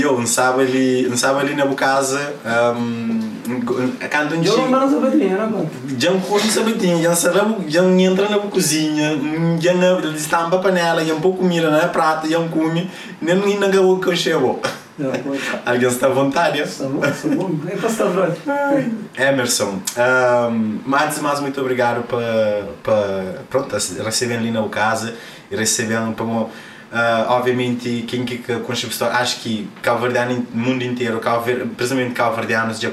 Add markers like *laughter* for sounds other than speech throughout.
eu não sabe ali, não sabe ali na boa casa, um, quando um Eu não mando sapatinha, não conta. já com sabatinho, já sabe, já entra na cozinha, já na estampa panela, já um pouco mira na prata, já come, nem não ainda o que eu chego. Não. *laughs* Alguém está à vontade? Está bom, está bom. É para estar brother. Emerson, um, antes de mais, muito obrigado por, por pronto, receber ali na casa e receber para uh, obviamente quem que a história acho que no mundo inteiro calver, precisamente calverdianos já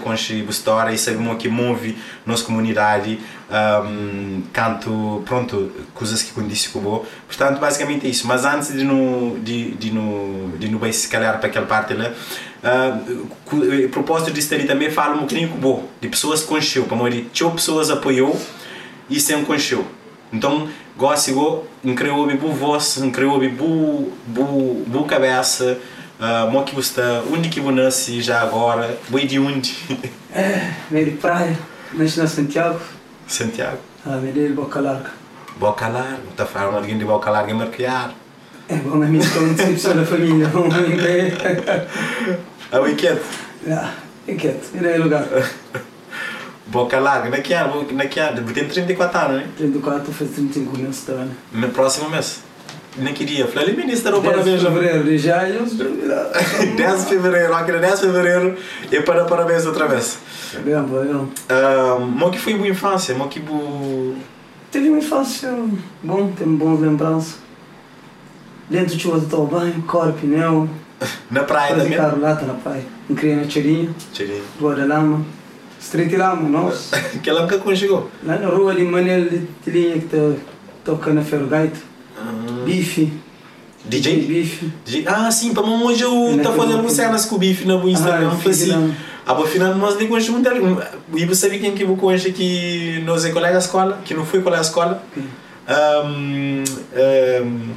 história e sabemos que move nossa comunidade. Um, canto pronto coisas que condiz com o portanto basicamente é isso. Mas antes de no de, de no de no se calhar para aquela parte lá uh, o propósito disso ali também fala um bocadinho com o de pessoas que conheceu para morrer pessoas apoiou e sem conheceu então igual incrível bu voz incrível bu bu bu cabeça uh, mo que você onde que você nasce já agora boi de onde É, meio de praia. Nasci na Santiago. Santiago Ah, meio de boca larga. boca larga tá falando alguém de boca larga marquear É bom, na minha pessoa da família. Vamos ver. a weekend Ah, é quieto. Era aí lugar. *laughs* boca larga na que ano na que ano tem 34 anos né 34, fez 35 meses também. no próximo mês nem queria falei ministro não para 10 de beijo fevereiro de janeiro. 10 de *laughs* fevereiro aqui 10 de fevereiro e para parabéns outra vez Bem, bom. Uh, mo que foi boa infância, mo que bo... Teve uma infância bom, temos boas lembranças. Dentro de chuva do banho, cor, pneu, *laughs* Na praia fazer também? carro lata na praia. Um criança tirinha, Tirei. rua da lama, street lama, nossa. *laughs* Que ela nunca conjugou. Lá na rua ali, Manel de Tirinha que tá tocando a ferro gaita. Bife. DJ? Bife. DJ? Ah, sim, para mamãe já tá fazendo cenas com o bife na boa Instagram. Ah, assim. filho, A boa final nós nem conhecemos muito. E você sabe quem que eu conheço que nós é colega escola, que não foi colega escola? Um, um,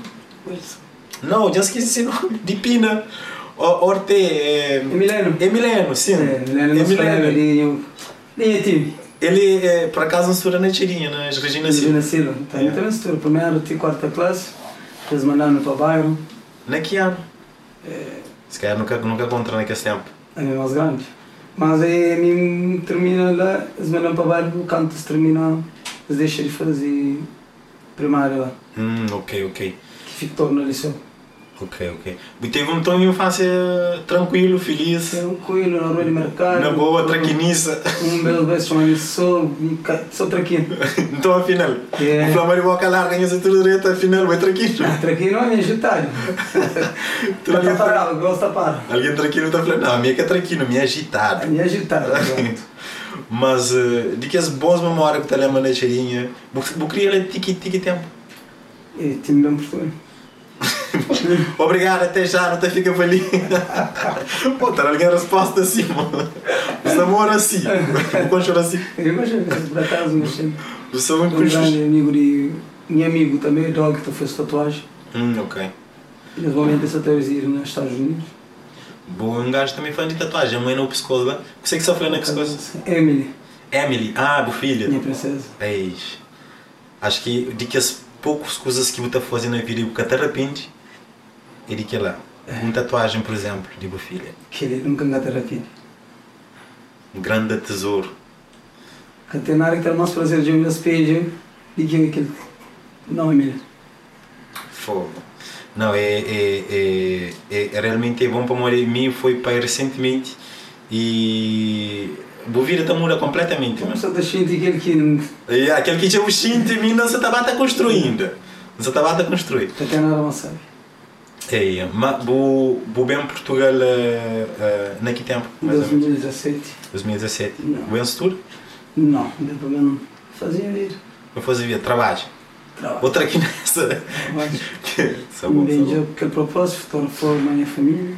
não, já esqueci o nome. De Pina. Orte. É, Emiliano. Emiliano, sim. É, Emiliano ali. Linha time. Ele, é, por acaso, não estuda na Tirinha, na Regina Silva. Regina Silva. Tá, É. eu também estudo. Primeiro até quarta classe. Depois mandaram para o bairro. Na que ano? Se calhar nunca, nunca contra naquele tempo. É mais grande. Mas aí a mim termina lá, eles mandam para o bairro, o canto se termina, eles deixam de fazer primária lá, Hum, ok, ok. que fica todo no liceu. Ok, ok. E teve um tom de infância tranquilo, feliz, É um coelho na rua de mercado. na boa, traquiniça. Um belo beijo sou, sou traquino. então, afinal, É. o Flamengo boca larga em cintura direita, afinal, vai traquino. Ah, traquino é agitário. Tu Tá alguém, parado, gosta para. alguém tranquilo está falando, não, a minha que é tranquilo, minha é agitado. Minha agitário, pronto. Mas, uh, de que as boas memórias que te lembra na cheirinha, vou criar ele tiki tiki tempo. E time bem português. *laughs* Obrigado, até já, não te fica feliz. *laughs* Pô, tá alguém a resposta assim, mano. Os amor assim. Vou continuar assim. Eu imagino, por acaso, mas sempre. Muito Um grande conhecidos. amigo de. Meu amigo também, Dog, que fez tatuagem. Hum, ok. Vão essa tatuagem nos Estados Unidos. Bom, um gajo também fã de tatuagem, a mãe no pescoço lá. O que é que sofreu na pescoço? Emily, Emily, ah, bo filha. minha princesa. Eis. Acho que de que as poucas coisas que você faz na vida que te arrepende, é de que lá. Uma tatuagem, por exemplo, de bo filha. Que ele nunca rapid. Um grande tesouro. Que tem nada que tem mais prazer de um espelho de que aquele. Não, Emily. Fogo. Não, é, é, é, é, é realmente bom para morrer. Mim foi para recentemente e a vida está muda completamente. Como só gente aquele que. E aquele que tinha o xinte, mim não se estava a construir ainda. Não se estava a construir. Tem nada mais sabe. É, mas vou, vou bem Portugal uh, uh, naquele tempo, mais ou menos. 2017. 2017. Não. Bem tudo? Não, deu para não fazia vir. Eu fazia trabalho. Trabalho. Outra aqui nessa. Mas, Sabor, vendi sabor. aquele propósito, fotografou a minha família.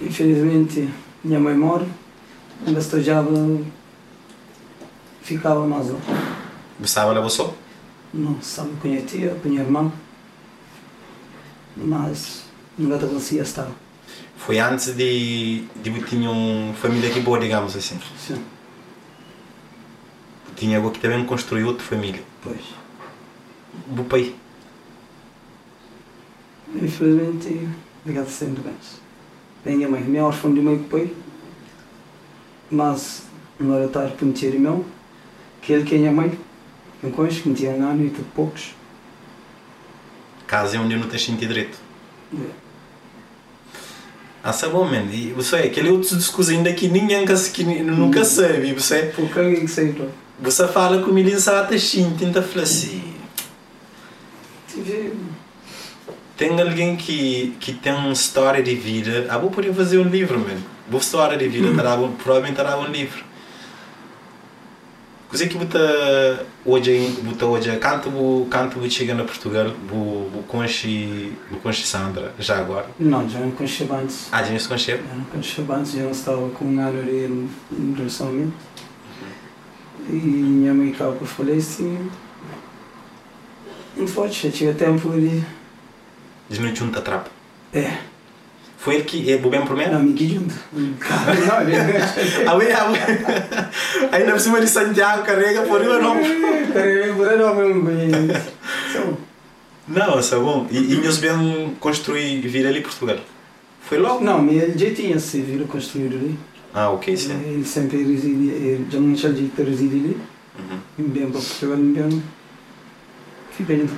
Infelizmente, minha mãe morre. Ainda estejava. Ficava mais lá. Gostava da você? Não sabe com a tia, com a irmã. Mas nunca conseguia estar. Foi antes de, de eu tinha uma família aqui boa, digamos assim. Sim, Tinha algo que também construiu outra família. pois. O pai. Infelizmente, Obrigado sendo bens. Minha mãe, minha órfã de mãe que pai, mas não era tarde para meter irmão, que ele que é minha mãe, eu conheço que me tinha um ano e tudo poucos. Casa é onde não tens sentido direito. Ah, tá bom, man. E você, aquele outro discurso ainda que ninguém que nunca Hum. sabe. Você, Porque alguém que sei, então. você fala com ele exata assim, tenta falar assim. Tem alguém que, que tem uma história de vida. Ah, vou poder fazer um livro, man. Boa história de vida, *clears throat* terá, provavelmente terá um livro. Que você hoje, você hoje, canto você canto você chega na Portugal, você conhece, você conhece Sandra, já agora. Não, já não conhecia antes. Ah, já se conhece? Já não conhecia antes, já não estava com um ano de um relacionamento. E minha mãe acabou que eu falei assim. Não pode, já tinha tempo de. Diz não junta trap. É, Foi ele que é o bem primeiro? não, junto. Não, Ah, ué, ah, ué. Ainda por cima de Santiago, carrega por aí, não. Peraí, por aí não me conhece. Então, Não, está bom. E, e eles bem construir vir ali Portugal. Foi logo? Não, mas ele já tinha se viram construído ali. Ah, ok, sim. Ele sempre residia, ele já não tinha que reside ali. Uhum. Bem para Portugal, bem. Fui bem então.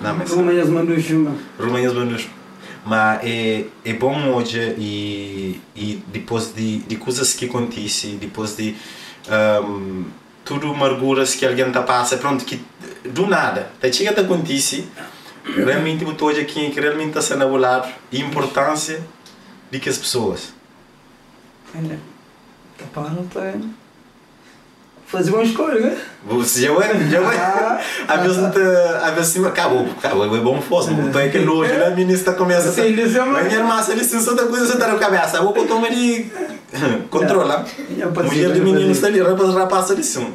Não, mas... Mandam chuma. Romanhas Banus. Mas é, é bom hoje e, e depois de, de coisas que acontecem, depois de um, tudo amarguras que alguém está passa, pronto, que do nada, até chega a acontecer, realmente eu hoje aqui que realmente está sendo avulado a importância de que as pessoas. Olha, tá parando para fazer uma escolha, né? Você já vai, já vai. *laughs* Às vezes, não tá- às vezes, acabou, acabou, é bom fosse, não tem aquele hoje, né? A ministra começa a. Sim, eles chamam- Vai ganhar massa, licença da coisa, você tá na cabeça. Vou botar uma de. Controla. Já pode ser, Mulher de menino está ali, rapaz, rapaz, ali sim.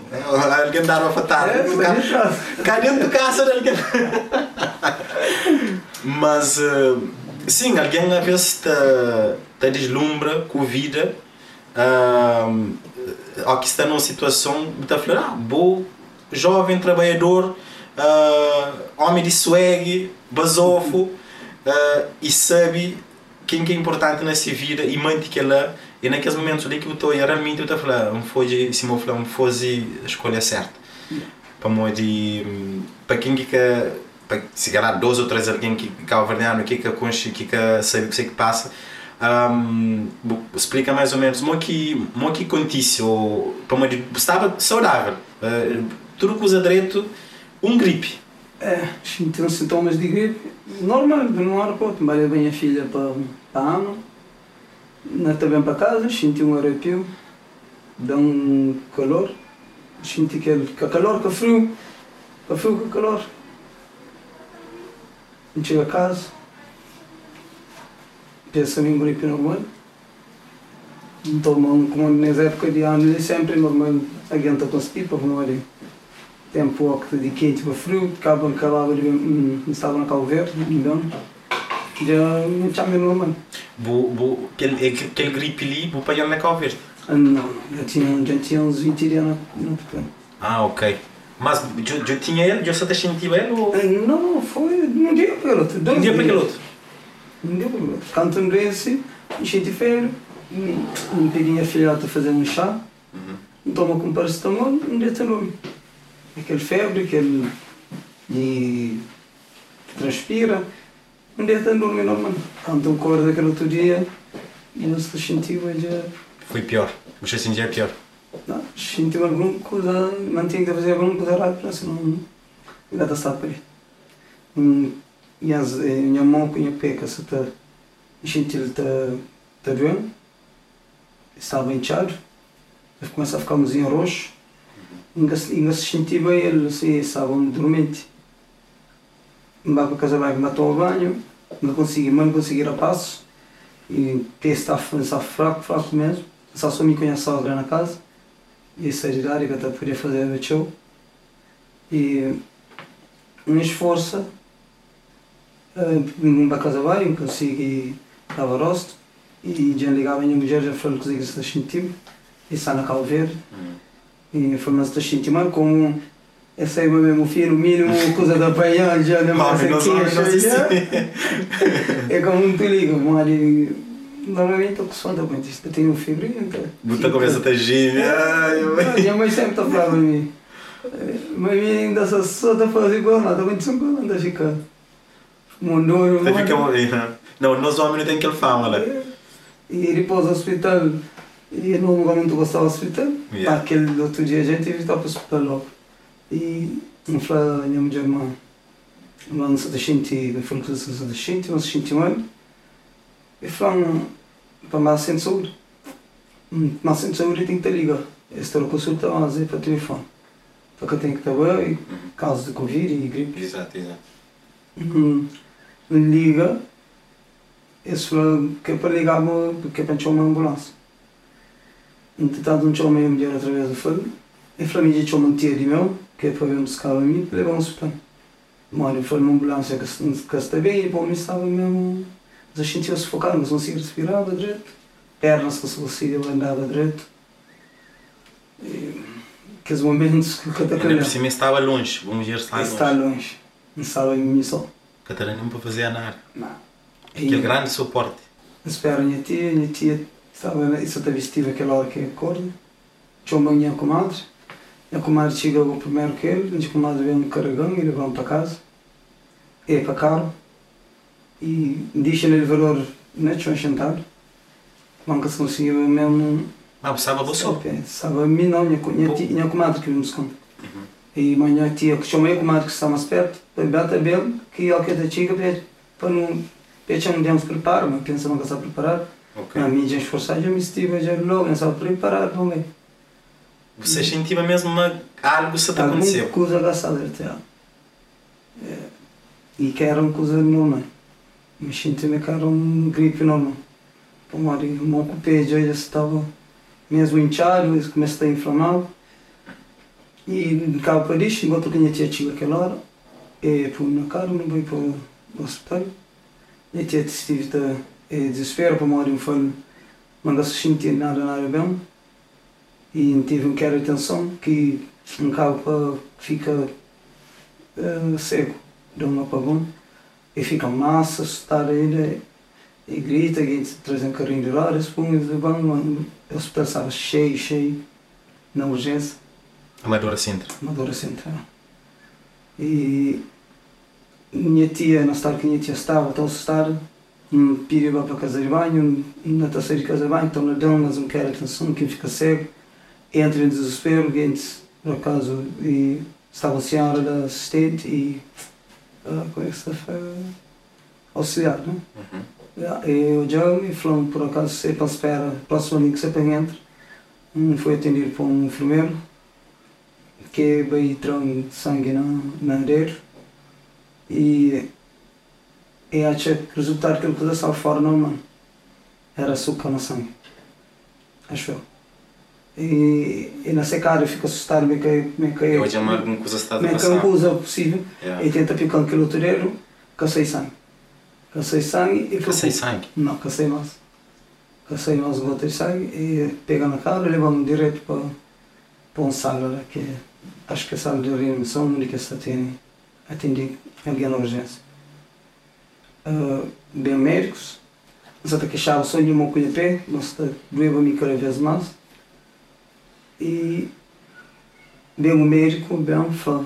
Alguém dá uma fatada. É, isso. Cá dentro do caça de alguém. *laughs* Mas, eh, sim, alguém às vezes está tá deslumbra com vida. Um, ou que está numa situação, está falando, ah, bom, jovem, trabalhador, ah, homem de swag, basofo, ah, e sabe quem que é importante nessa vida e mantém que ela e naqueles momentos ali que eu estou realmente eu estou a falar não foi se eu falar não foi a escolha certa para mo de para quem que que- para se calhar dois ou três alguém que que verdadeiro que que conche que que sabe o que é que passa um, explica mais ou menos mo que mo que acontece ou para mo de estava saudável. Uh, tudo coisa direito um gripe. É, senti sintomas de gripe, normal, no aeroporto, mas bem a filha para, para a Ana, não bem para casa, senti um arrepio, dá um calor, senti que, que a calor, que frio, que frio, que calor. Chego a casa, penso em normal, tomo como nessa época de ano, sempre normal, aguenta com esse tipo, não é? tempo que de quente para frio, acaba acabava de hum, estava na Cabo Verde, então já não tinha bo, bo, aquele, gripe ali vou apanhar na Cabo Verde Ah, Não, já tinha, já tinha uns 20 dias na, na Portugal. ah ok mas eu, eu tinha ele eu só te senti ele ou Ah, Não, foi um dia para o para outro Um dia para o outro. Canto um desse, enchi de feira, me pedi a filhota fazer um chá, Uhum. toma com paracetamol, um nome. Aquele febre, aquele de transpira, um dia tem dormir normal. Quando eu acordo aquele outro dia, e eu se sentiu já. foi pior você sentia é pior Não, sentiu alguma coisa, mantinha que fazer alguma coisa errada, para não. Ainda está para aí. Hum, E as, eh, minha mão com a peca, se está. Sentiu ele está tá doendo, estava inchado, ele começa a ficar mesinho roxo, ainda se ainda se sentia bem, ele assim, estava dormente. Vai para casa, vai, matou o banho, não consegui, não consegui ir a passos, e está, está fraco, fraco mesmo, só só me conhece a na casa, e essa era que até podia fazer o show, e um esforço, casa vai, consegui rosto, e já ligava a minha mulher, já falou que se sentiu, e está na Cabo Verde, e foi mais da sentir como Essa aí mesmo, filho, mínimo, coisa da apanhar, já não Mami, mais aqui, assim. *laughs* É como um liga, mas normalmente estou com sono da mãe, eu tenho febre, então. Muita conversa tá eu- Ah, Minha mãe sempre está falar para mim. Mas ainda só só está fazer igual nada, quando são igual, anda a Até fica um- Uhum. *laughs* Não, nós homens não tem aquele fama lá. E ele pôs no hospital, e eu não normalmente gostava do hospital. Yeah. Aquele outro dia a gente teve que para o hospital logo. E não falou a minha mulher, irmã, lá não se deixa gente, não falou que se deixa gente, mas se gente mal. E falaram para mais de saúde. Mais centro de saúde tem que estar liga. Esta era a consulta, mas é para telefone. Porque eu tenho que estar bem, caso de Covid e gripe. Exato, exato. Hum, liga, falaram que é para ligar, porque é para chamar uma ambulância. Entretanto, não chamei a mulher através do fone. E falei, me chamou um tio de meu, que é para ver buscar a mim, para levar um hospital. Mano, foi uma ambulância que, se- que está bem, e para mim estava mesmo. Mas eu sentia sufocar, mas não conseguia respirar direito. Pernas que se conseguia andar direito. E, aqueles momentos que Ainda por cima estava longe. Vamos se está está longe. longe. Não estava em mim só. Catarina para fazer nada. Não. Aquele grande suporte. Espera a minha tia, minha tia estava, isso até vestiva aquela hora que acorda. Chamou a minha comadre. Minha comadre chegou primeiro que ele, minha comadre veio no carregão e levou para casa. E para carro. E deixa ele valor, né, tinha sentado. Nunca se conseguia mesmo. Ah, precisava você só. Sabe, a mim não, minha, minha, minha comadre que vimos com. E a minha tia, que chamei a comadre que está mais perto, para bata bem, que ele que da chica, para não. Para não devemos preparar, mas pensa que está preparado. Ok. A mídia esforçada já me estive já logo, não sabe preparar também. Você sentia mesmo uma... algo que está Alguma coisa gastada até. É, e que era uma coisa normal. Me senti que era um gripe normal. Então, o meu cupê já estava mesmo inchado, começa a inflamar. E cá para isso, enquanto que a minha tia chegou aquela hora, e fui na cara, não fui para o hospital. Minha tia estive de eh, desespero para morrer folha, mas não se sentia nada, nada bem. E tive um quero de atenção que um para fica cego, dá um apagão. E fica massa, assustar ele, e grita, e traz um carrinho de lá, responde, vamos, o hospital estava cheio, cheio, na urgência Amadora Sintra. Amadora Central. E minha tia, na estava que minha tia estava, tão assustada, me pediu para a casa de banho, e na terceira casa de banho, então na dão, mas não quer atenção, quem fica cego, entra em desespero, gente, por acaso, e estava a senhora da assistente e ah, como é que se auxiliar, não Uhum. é? E eu já me falou, por acaso, você para espera, próximo que você entra, um foi atendido por um enfermeiro, que veio tirar sangue na, na dele e, e acha que o resultado que ele pôs estava fora normal. Era açúcar no sangue. Acho eu. E, e na secada eu fico assustado, me cai, me cai, Eu já mais alguma coisa está a me cai uma passar. coisa possível Yeah. e tenta picar aquele outro cacei sangue. Cacei sangue e sem sangue. Não, cacei mais. Cacei mais gotas de sangue e pega na cara e levamos direto para, para um sala que é- acho que a de reanimação onde que está atende, atende alguém na urgência. Uh, bem médicos, mas até que chave só de uma coisa pé, mas está doendo-me cada vez mais. E bem o médico, bem fala,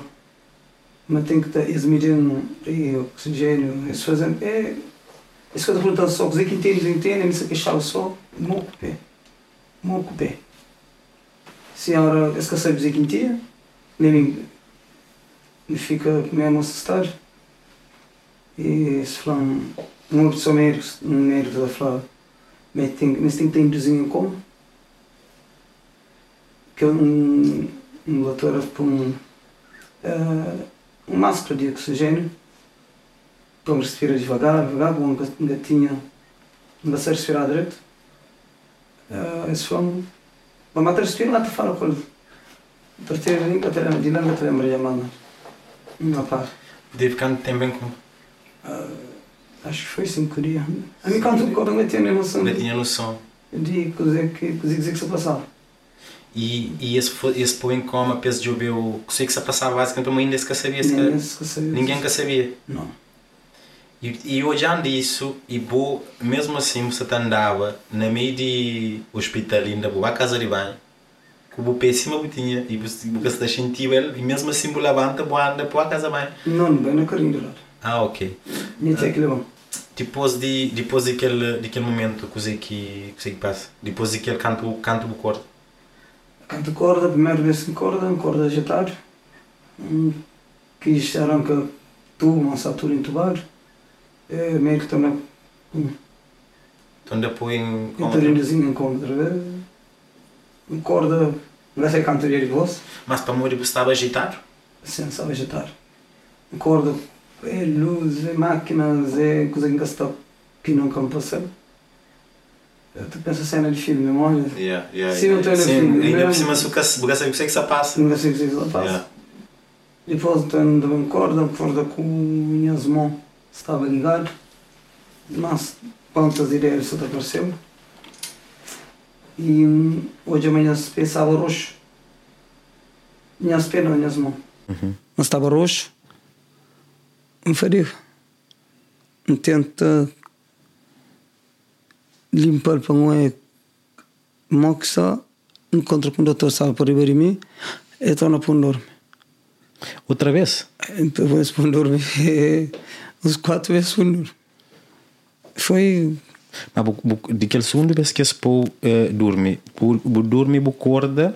mas tem que estar examinando e oxigênio, isso fazendo. É, isso que eu estou perguntando só, dizer que entende, entende, mas que chave só, não pé. Não pé. Senhora, esse que sabe dizer que entende, nem me fica mesmo assustado. E se falam, uma pessoa um médico da falar, mas tem, tem que ter desenho como? Que é um, um doutor para um, uh, um máscara de oxigênio, para respirar devagar, devagar, com um gatinho, não vai respirar direito. Uh, esse foi um, mas matar respirar lá fala com ele. Partir de lá, de lá, te lembra de amar. Uma par. Deve ficar também com. Uh, acho que foi cinco dias. A mim, quando eu não tinha noção de tinha noção. de que, que se passava. E, e esse, esse põe em coma, penso de eu sei que se passava basicamente mim ainda se que sabia. Ninguém que- sabia. Ninguém que sabia. Não. E, e olhando isso, e bo, mesmo assim você andava na meio de hospital ainda, boa casa de banho, com o pé cima tinha, e você está sentindo ele, e mesmo assim você levanta, boa anda para a casa de banho. Não, bem na carinha do lado. Ah, ok. Nem tinha que levar. Depois, de, depois daquele, daquele momento que você que, que, você que passa, depois daquele canto, canto do corpo, Canto corda, primeira vez que corda, um corda agitar. Um, quis arranca tubo, uma satura entubar. É, meio que na então depois em coma. Catarindazinha em contra. Um corda, não sei cantoria de voz, Mas para morrer você estava agitado? saber agitar. Um corda, é luz, é máquinas, é coisa que gasta pino no campo passado. Tu pensa cena de filme, não olha? Yeah, yeah, Sim, eu tô olhando filme, ainda por cima, se o que é que se passa. Não sei o que se passa. Yeah. Depois de uma corda, corda com minhas mãos estava ligado, mas pontas direitas só apareceu. E hoje amanhã se pensava roxo. Minhas pernas, minhas mãos. Uhum. Mas estava roxo. Não faria. Não tenta limpar para um é moxa, encontra com o riba de mim, e torna para um dorme. Outra vez? Depois para um dorme, uns *laughs* quatro vezes para um dorme. Foi Mas bu- bu- vez que esse pô eh, dorme, bu, bu dorme, bu corda,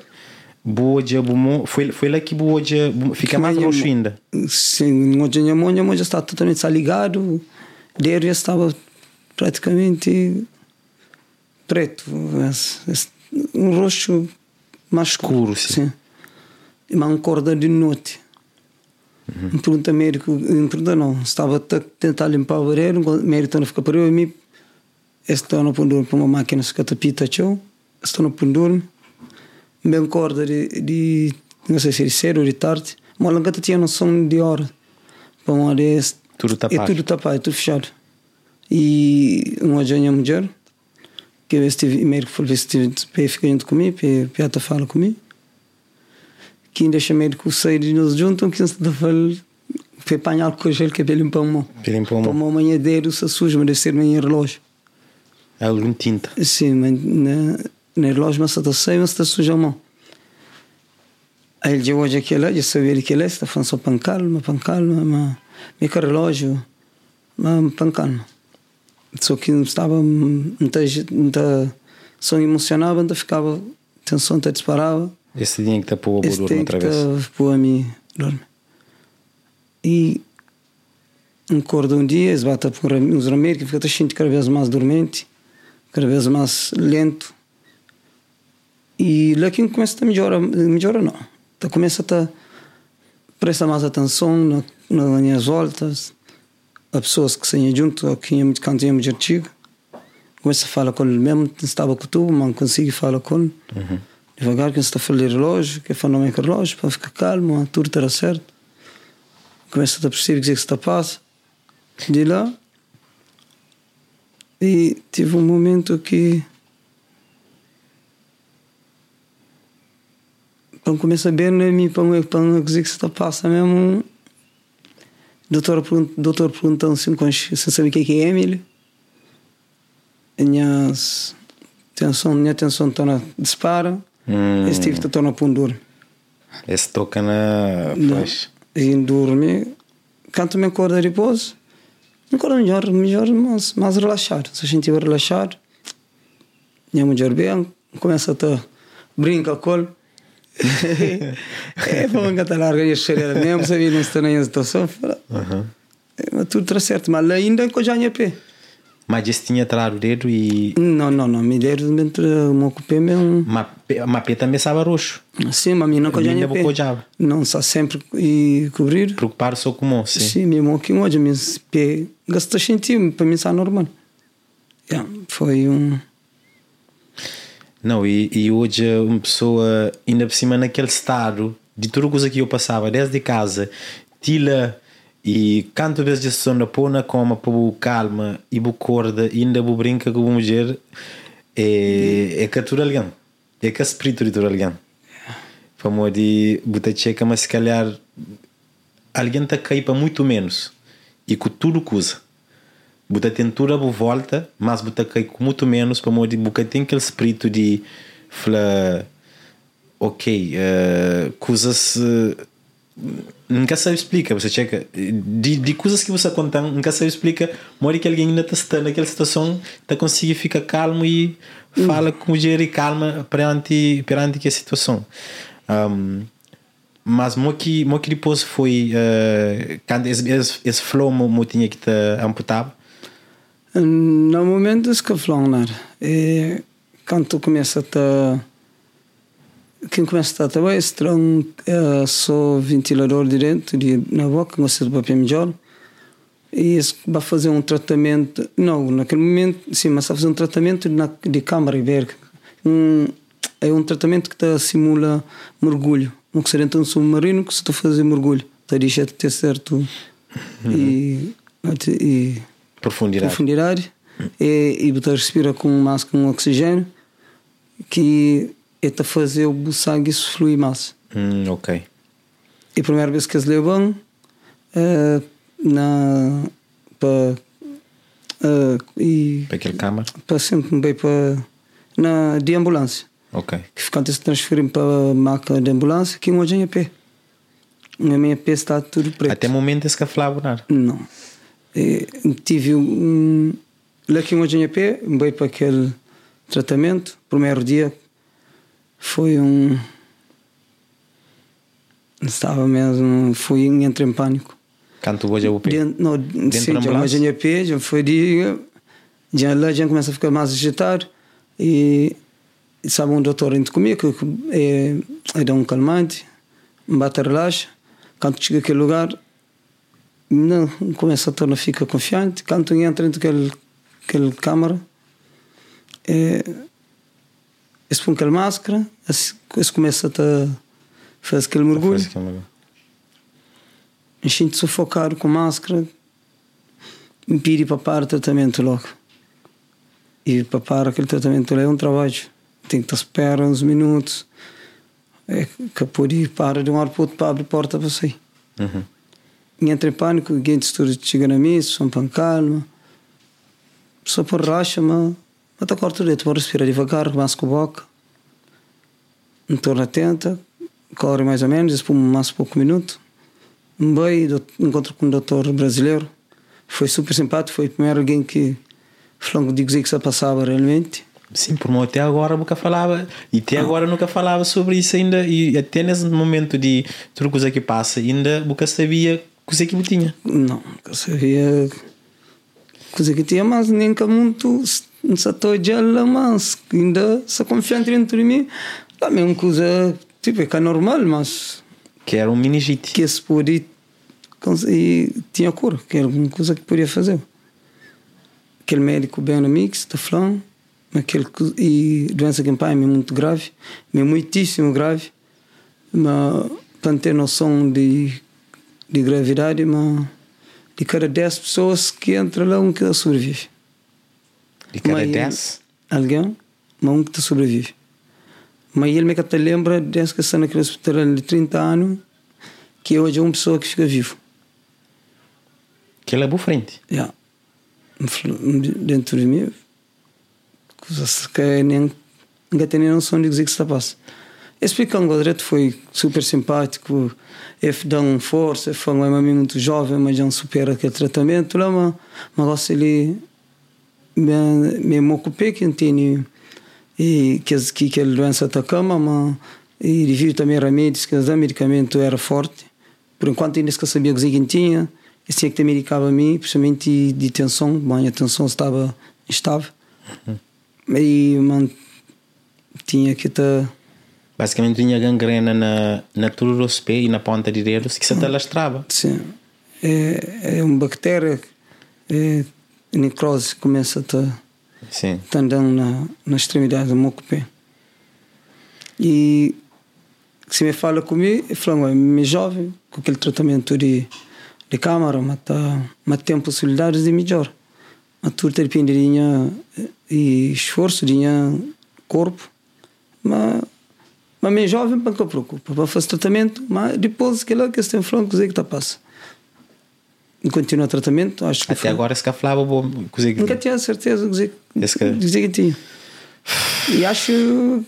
bu hoje, bu mo, foi, foi lá que hoje bu- fica mais roxo ainda. Sim, a minha mãe já está totalmente desligado, dele já estava praticamente preto, um rosto mais Escuro, sim. sim. Mas um corda de noite. Um pergunta médico, um pergunta não, estava a tentar limpar o barreiro, o médico não fica para eu e me estou no pendurme para uma máquina que tapita tchau, estou no pendurme, bem corda de, de não sei se é de cedo ou de tarde, mas lá tinha noção de hora, para uma vez Tudo é tapado. tudo tapado, é tudo fechado. E uma minha mulher, que eu estive, o médico falou, estive, fica junto comigo, para ela fala comigo, que ainda o médico sair de nós juntos, que está falando, para apanhar com gel que é para limpar a mão. Para limpar a mão. Para uma manhã dele, se suja, mas deve ser manhã relógio. É algum tinta. Sim, mas na, na relógio, mas está sem, mas está suja a mão. Aí ele hoje aqui lá, já sabia que ele está falando só para calma, para calma, mas que relógio, mas para calma. Só que não estava, não está, só emocionava, não ficava, tensão até disparava. Esse dia que está a Esse dorme outra que vez. tá pôr a mim dorme. E acorda um dia, eles batem por uns remédios que fica te sentindo cada vez mais dormente, cada vez mais lento. E lá que começa a melhorar, melhora não. Tá, começa a prestar mais atenção na, nas minhas voltas, as pessoas que saem junto, aqui em canto em antigo. Começa a falar com ele mesmo, estava com tu, mas não consigo falar com ele. Devagar, que está a falar de relógio, que fala não é relógio, para ficar calmo, tudo estará certo. Começa a perceber o que é que está a passar. De lá, e tive um momento que. Começa a ver, né, me para para o que está a passar mesmo. Doutor, doutor perguntando se, se sabe o que é Emily. Minha tensão, minha tensão está na dispara. Hum, Esse tive que estar na pondor. esse toca na. Pois. E dorme. Quando me acorda depois, me acorda melhor, melhor, mas mais relaxado. Se a estiver relaxado, minha mulher bem, começa a te brinca com ele. é para engatar larga e cheira mesmo, sabia, não está nem a situação. Mas tudo está certo, mas ainda com já pé. Mas esse tinha dedo e. Não, não, não, me deram dentro, me ocupei mesmo. Pé também estava roxo. Sim, mas a minha não já Ainda vou. Não está sempre e cobrir. Preocupar só com o sim. Sim, mesmo aqui hoje, mas pé, gasta sentir, para mim está normal. Yeah, foi um. Não, e, e hoje uma pessoa, ainda por cima naquele estado, de tudo coisa que eu passava, desde casa, tila e canto vezes de som da pona coma para calma e bu corda e ainda bu brinca com a mulher é, é tudo alguém. É que é espírito de alguém. para modi buta checa, mas se calhar alguém está cair para muito menos e com tudo usa. Buta tentura por volta, mas buta cair com muito menos para modi buca tem aquele espírito de fala ok, uh, coisas uh, nunca sabe explica, você checa de, de coisas que você conta, nunca sabe explica, mora que alguém ainda está naquela situação, está conseguir ficar calmo e fala com o e calma perante perante que situação. Um, mas mo que mo que depois foi uh, quando esse, esse, esse flow mo, mo tinha que te amputar? No momento que flow é quando tu começa a te quem começa a trabalhar é um uh, só ventilador direto de, na boca gosta de papel melhor e vai fazer um tratamento não naquele momento sim mas vai fazer um tratamento na, de câmara ibérica. Um, é um tratamento que tá, simula mergulho. Um que seria então um submarino que se tu fazer mergulho está deixa de ter certo uhum. e, e profundidade, profundidade e, e você respira com máscara com oxigênio que é a fazer o sangue fluir mais hum, ok. E a primeira vez que eles levam uh, na para uh, e para aquele câmara para sempre bem para na de ambulância. Ok. Que quando se transferem para a maca de ambulância que hoje é pé na minha pé está tudo preto. Até o momento esse que falava não. E, tive um lá que hoje é pé bem para aquele tratamento primeiro dia foi um estava mesmo fui entrei em pânico. Canto hoje é o pé? Não, sim, já é pé, já foi dia, já lá já começa a ficar mais agitado e, sabe um doutor entra comigo que é, é dá um calmante, me bate relaxa, quando chega aquele lugar não começa a tornar fica confiante, quando entra dentro daquele aquele câmara é, eles põe aquela máscara, eles começa a fazer aquele mergulho a gente sufocar com máscara, impede para parar o tratamento logo. E para parar aquele tratamento é um trabalho. Tem que esperar uns minutos. É que pode parar de um ar para outro para abrir a porta para sair. Uhum. E entre pânico, ninguém estuda chega na missa, são para calma. Só por racha, mas está corta o dedo, para respirar devagar, mais com a boca. Não torna atenta, corre mais ou menos, espuma mais pouco minuto bem encontro com um doutor brasileiro foi super simpático foi o primeiro alguém que falou dizer que se passava realmente sim por até agora nunca falava e até ah. agora nunca falava sobre isso ainda e até nesse momento de tudo coisa que passa ainda nunca sabia coisa que tinha não nunca sabia coisa que tinha mas nem que muito estou de ela mas ainda se confiante dentro de mim também uma coisa tipo é que é normal mas que era um meningite. Que se podia. E tinha cura, que era uma coisa que podia fazer. Aquele médico bem amigo, está falando, aquele, e doença que pai é muito grave, é muitíssimo grave, mas para ter noção de, de gravidade, mas de cada 10 pessoas que entra lá, um que sobrevive. De cada 10? Alguém, mas um que sobrevive. Mas ele me até lembra desde que está naquele hospital de 30 anos, que hoje é uma pessoa que fica vivo. Que ele é boa frente. Yeah. Dentro de mim, coisas que nem nunca tenho noção de dizer que está a passar. Explicando o direito foi super simpático, ele dá um força, ele foi um muito jovem, mas já supera aquele tratamento lá, mas, mas ele me, me ocupei que tem e que, que aquela doença atacama, mas e devido também a remédios, que o medicamento era forte. Por enquanto ainda se sabia o que tinha, e tinha que ter medicava a mim, principalmente de tensão, bem, a tensão estava instável. Uhum. E man, tinha que estar... Basicamente tinha gangrena na, na dos pés e na ponta de dedos que se te lastrava. Sim. É, é uma bactéria, é, necrose começa a Sim. andando na, na extremidade do meu pé. E se me fala comigo, eu falo, me jovem, com aquele tratamento de, de câmara, mas, tá, mas tem possibilidades de melhor. Mas tudo depende de minha, e esforço, de minha corpo. Mas, Mas bem jovem, para que preocupa, para fazer tratamento, mas depois que lá que tem franco, que está passa. E continua o tratamento, acho que Até foi- agora se falava bom, coisa que Nunca tinha certeza Esse que- dizer que tinha. E acho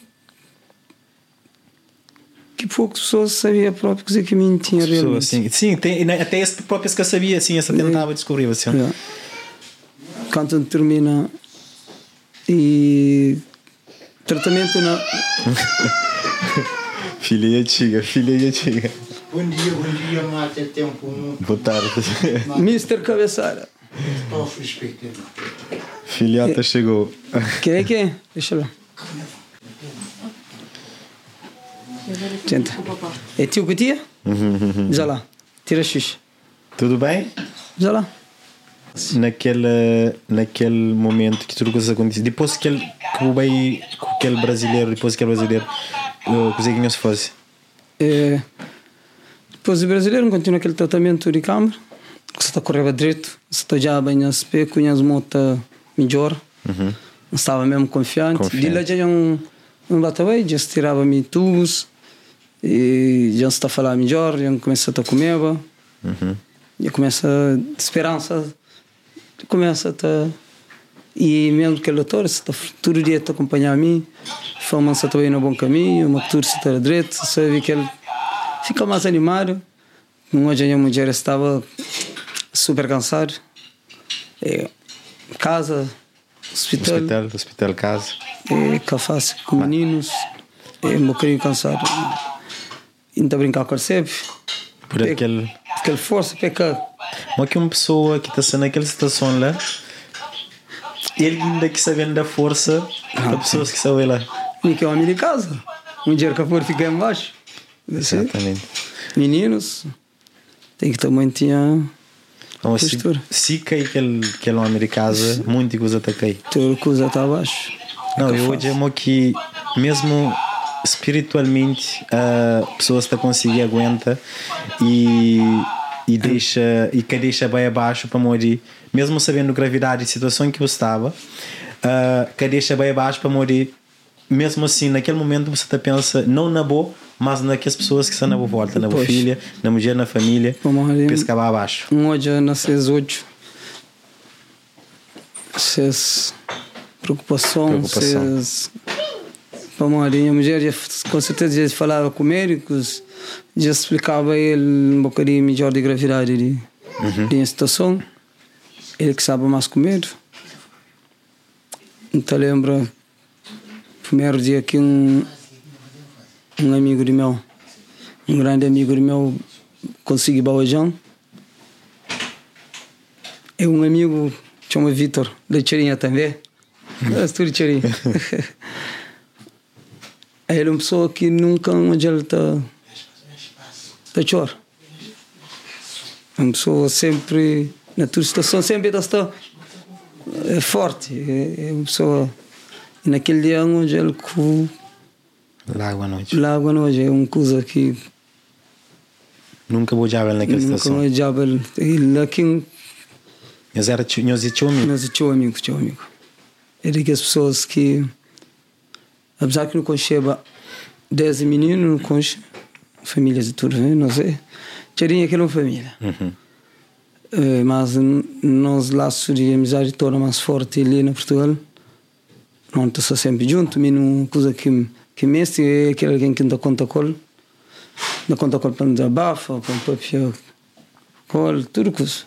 que poucas pessoas sabiam próprio dizer que mim tinha realmente. assim. Sim, tem, e nem- até esse próprio que eu sabia, assim, essa tentava descobrir assim. Yeah. Quando termina e tratamento na Filha antiga, filha antiga. Bom dia, bom dia, mate tempo muito Boa tarde. Mr. Cabeçara. Filhota chegou. Quem é que é? Deixa lá. Tenta. É tio que tia? Já lá. Tira X. Tudo bem? Já lá. Naquele, naquele momento que tudo coisa aconteceu, depois que ele que o bem com aquele brasileiro, depois que aquele brasileiro, o que que se fosse? É, depois o brasileiro continua aquele tratamento de câmara, que se está correndo direito, se está já bem a SP, conhece mota melhor, não estava mesmo confiante. Confiante. De lá já um, um bataway, já se tirava-me tubos, e já se está a falar melhor, já começa a comer, já começa a esperança, começa a tá, e mesmo que o doutor se tá, todo dia está a acompanhar a mim, se está no bom caminho, uma cultura se está direito, sabe que ele fica mais animado. Hoje a minha mulher estava super cansada. É, casa, hospital, Hospital, hospital, casa. é, café com meninos, é um bocadinho cansado. Ainda brincar com sempre. Por aquele. Aquela força, peca. Mas que uma pessoa que está sendo naquela situação lá, ele ainda que sabendo da força para pessoas que sabem lá. E que é homem de casa. Um dia que a flor fica embaixo. Exatamente. Meninos, tem que também tinha Então, Postura. se cai aquele, aquele homem de casa, muita coisa está cai. ter coisa está abaixo. Não, eu fácil. amo que mesmo espiritualmente a pessoa está conseguir aguenta e e deixa e que deixa bem abaixo para morrer mesmo sabendo a gravidade e situação em que você estava uh, que deixa bem abaixo para morrer mesmo assim naquele momento você está pensa não na boa mas naquelas pessoas que estão na volta na boa Pois. filha na mulher na família bem abaixo Um hoje nasces oito. Ses preocupação, ses para Marinha, a mulher já, com certeza já falava com médicos, já explicava ele um bocadinho melhor de gravidade de, de situação. Ele que sabe mais com medo. Então lembra, primeiro dia que um, um amigo de meu, um grande amigo de meu, consegui Bauajão. É um amigo, chama Vitor, da Tirinha também. É tudo Tirinha. *laughs* Ele é uma pessoa que nunca onde ele está tá chora. É uma pessoa sempre, na tua situação, sempre está é forte. É uma pessoa. E naquele dia onde ele à noite lá hoje é uma coisa que nunca vou ver naquela nunca situação mais já ele aqui mas era tio nós tio amigo Mas teu amigo, teu amigo. É daquelas pessoas que, apesar que não concheba 10 meninos, não conche famílias de tudo, né? não sei. Tirinha aquela família. Uhum. Eh, mas nós laços de amizade torna mais forte ali na Portugal. Não estou sempre junto, mas uma coisa que que mexe é aquele alguém que dá conta col, dá conta col para desabafa, para papia col, tudo coisa.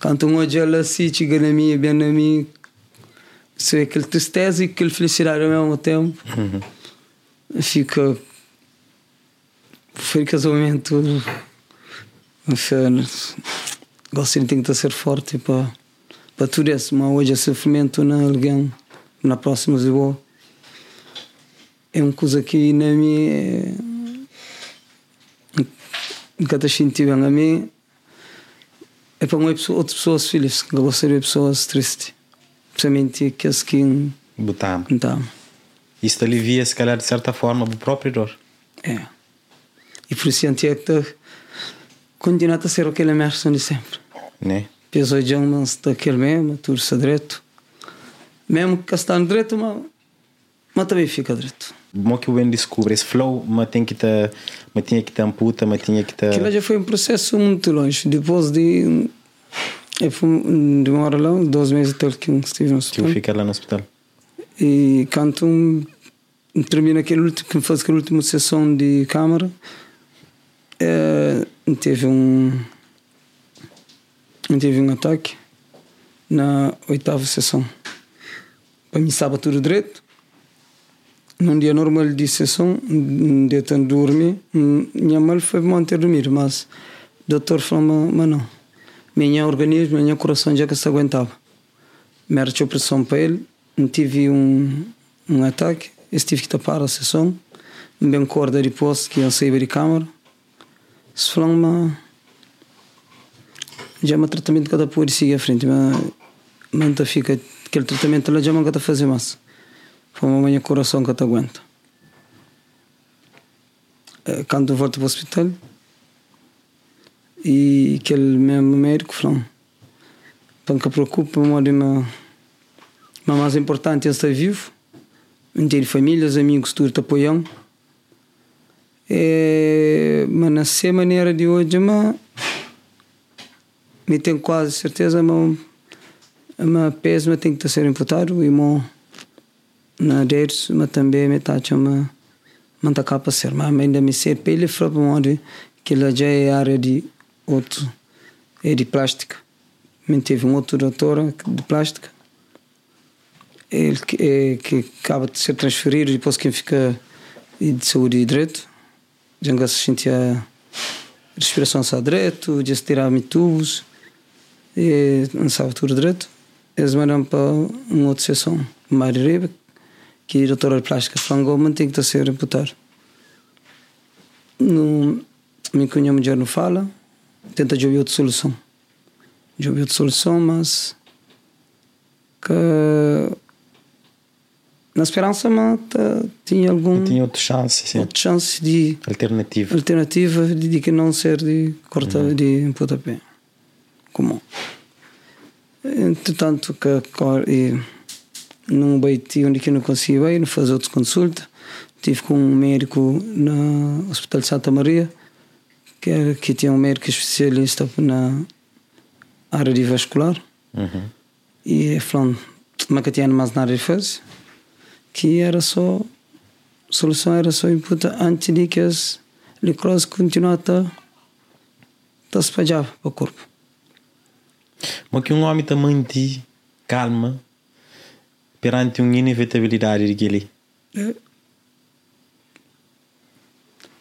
Quando um hoje ela se chega na minha, bem na minha, se é aquele tristeza e aquele felicidade ao mesmo tempo, fica foi casamento gosto tem que ser forte para para tudo isso mas hoje é sofrimento na alguém na próxima eu uma coisa que na minha nunca te senti bem a mim é para uma pessoa, outras pessoas felizes que gostaria de pessoas tristes principalmente que as que botar não tá Isso alivia, se calhar, de certa forma, a própria dor. É. E por isso é que continua a ser aquela imersão de sempre. Né? Peso de um daquele mesmo, tudo se direito. Mesmo que está direito, mas Mas também fica direito. Bom que o Ben descobre esse flow, mas tem que te, mas tinha que te amputa, mas tinha que te. Aquilo já foi um processo muito longe. Depois de. Eu fui de uma hora lá, dois meses até que estive no Que eu hospital. fica lá no hospital. E quando um, termina aquele último, que faz aquela última sessão de câmara, eh, teve um. Teve um ataque na oitava sessão. Para mim estava tudo direito. Num dia normal de sessão, um dia tendo dormir, hum, minha mãe foi manter dormir, mas o doutor falou: mas não, minha organismo, meu coração já que se aguentava. Merte a pressão para ele, tive um, um ataque, eu tive que tapar a sessão, bem corda de posto que ia sair de câmara. Se falou, mas já o tratamento cada pode seguir à frente, mas manta fica aquele tratamento lá já não está fazer mais. Foi uma manhã coração que te aguenta. Eh, Quando eu volto para o hospital, e aquele mesmo médico falou: Não te preocupa, mas mas mais importante é estar vivo, ter famílias, amigos, tudo te apoiam. É, mas na maneira de hoje, mas me tenho quase certeza, mas peso mas tem que ser imputado e na deles, mas também mas não está capaz de ser, mas ainda me ser para ele foi para onde que ela já é área de outro é de plástica. Me teve um outro doutor de plástica ele que, é, que acaba de ser transferido depois quem fica de saúde e direito já se sentia respiração só direito já se tirava tubos e não sabe tudo direito eles mandaram para uma outra sessão Mário Riba que é doutora plástica falou mas tem que ser imputado no, me cunha mulher não fala tenta de ouvir outra solução de ouvir outra solução mas que na esperança mas tinha algum Tinha outra chance, sim. outra chance de Alternativa. alternativa de, de que não ser de corta de pontapé comum entretanto que que- e num baiti onde que eu não conseguia ir fazer outra consulta. Tive com um médico no Hospital de Santa Maria que, era, que tinha um médico especialista na área de vascular. Uhum. e falando mas que tinha mais nada de fazer que era só a solução era só imputa antes de que as licrose continuasse a a espalhar para o corpo. Mas que um homem também te calma perante uma inevitabilidade de ali.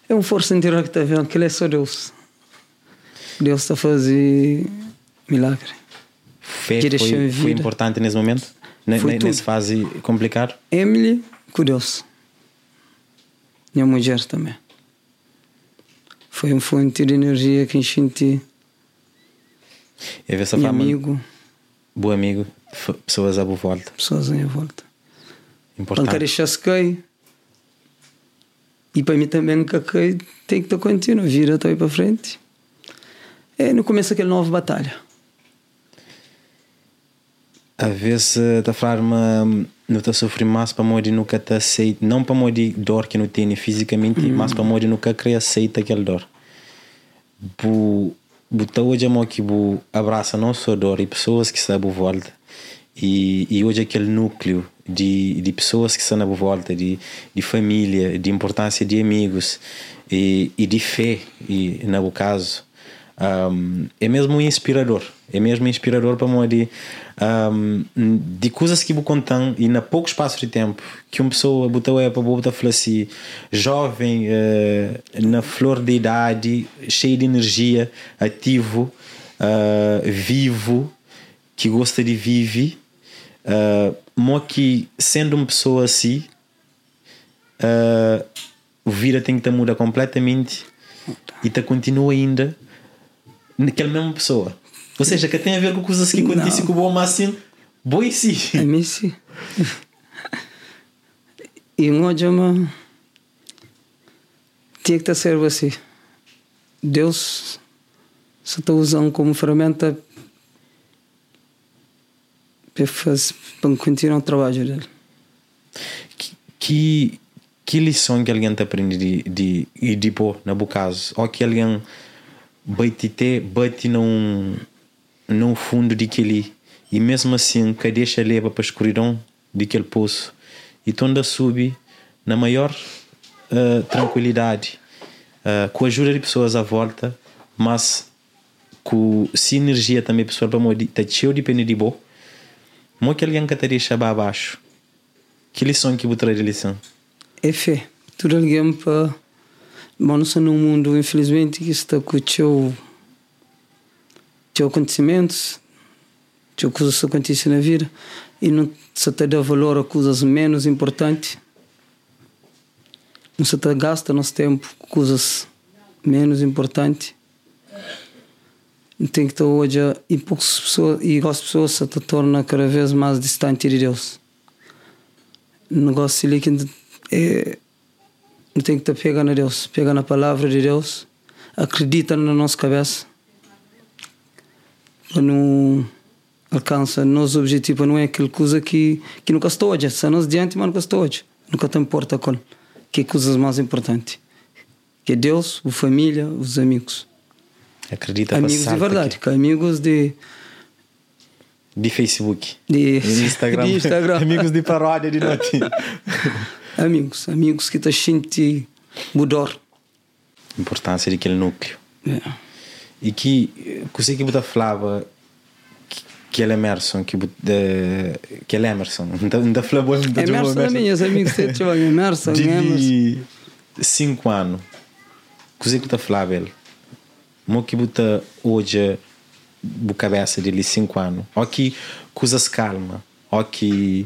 é uma força interior que está vendo que ele é só Deus Deus está a fazer milagre Fé Direção foi, e foi importante nesse momento? Ne- Foi ne- tudo. Nessa fase complicada? Emily com Deus minha mulher também foi uma fonte de energia que enchente É essa forma, amigo bom amigo, pessoas à boa volta. pessoas à minha volta Importante. quero deixar-se cair. E para mim também nunca cai, tem que estar contínuo, vira até para frente. É no começo aquela nova batalha. Às vezes está a falar uma não está a sofrer mais para de nunca te aceita, não para de dor que não tem fisicamente, mas para de nunca querer aceita aquela dor. Bu, bu tá hoje é que bu abraça não só dor e pessoas que estão à volta. E, e hoje aquele núcleo de, de pessoas que estão à volta, de, de família, de importância de amigos e, e de fé, e, na o caso, um, é mesmo inspirador. É mesmo inspirador para mim de, um, de coisas que vou contar e na pouco espaço de tempo que uma pessoa botou é para botar assim, jovem, eh, na flor de idade, cheio de energia, ativo, eh, vivo, que gosta de viver, uh, mo que sendo uma pessoa assim, uh, o vida tem que te mudar completamente e te continua ainda naquela mesma pessoa. Ou seja, que tem a ver com coisas que acontecem com o bom assim, boi sim. É mesmo E um hoje é uma. Tinha que estar servo assim. Deus só está usando como ferramenta para, fazer, para continuar o trabalho dele. Que, que que lição que alguém te aprende de de e depois na bo caso ou que alguém bate te bate num no fundo de aquele e mesmo assim que deixa leva para a escuridão aquele poço e tu ainda sube na maior uh, tranquilidade uh, com a ajuda de pessoas à volta mas com sinergia também pessoal para morrer tá cheio de pena de boa mo que alguém que te deixa abaixo que lição que você de lição é fé. Tudo alguém para. Não num mundo, infelizmente, que está com o teu. conhecimentos, teu coisas que acontecem na vida e não se te dá valor a coisas menos importantes. Não se te gasta nosso tempo com coisas menos importantes. Tem que estar hoje e poucas pessoas e as pessoas se tornam cada vez mais distantes de Deus. O negócio ali que é, tem que te pegar na Deus, pegar na palavra de Deus, acredita na nossa cabeça, não alcança nosso objetivo, não é aquela coisa que, que nunca estou hoje, se nós diante, mas nunca estou hoje, nunca te importa qual, que é coisas mais importantes, que é Deus, a família, os amigos. Acredita Amigos de verdade, que amigos de de Facebook, de, de *laughs* Instagram, de Instagram. amigos de paródia de *laughs* noite. amigos, amigos que te sentem mudar. Importância daquele núcleo. É. E que, que você falava que ele é Emerson, que, de, que ele é Emerson, *laughs* ainda falava muito de Emerson. Emerson. minhas amigos que chamam Emerson, de Emerson. cinco anos, você que você falava ele, mo que você hoje a cabeça dele cinco anos, ou que coisas calma, ou que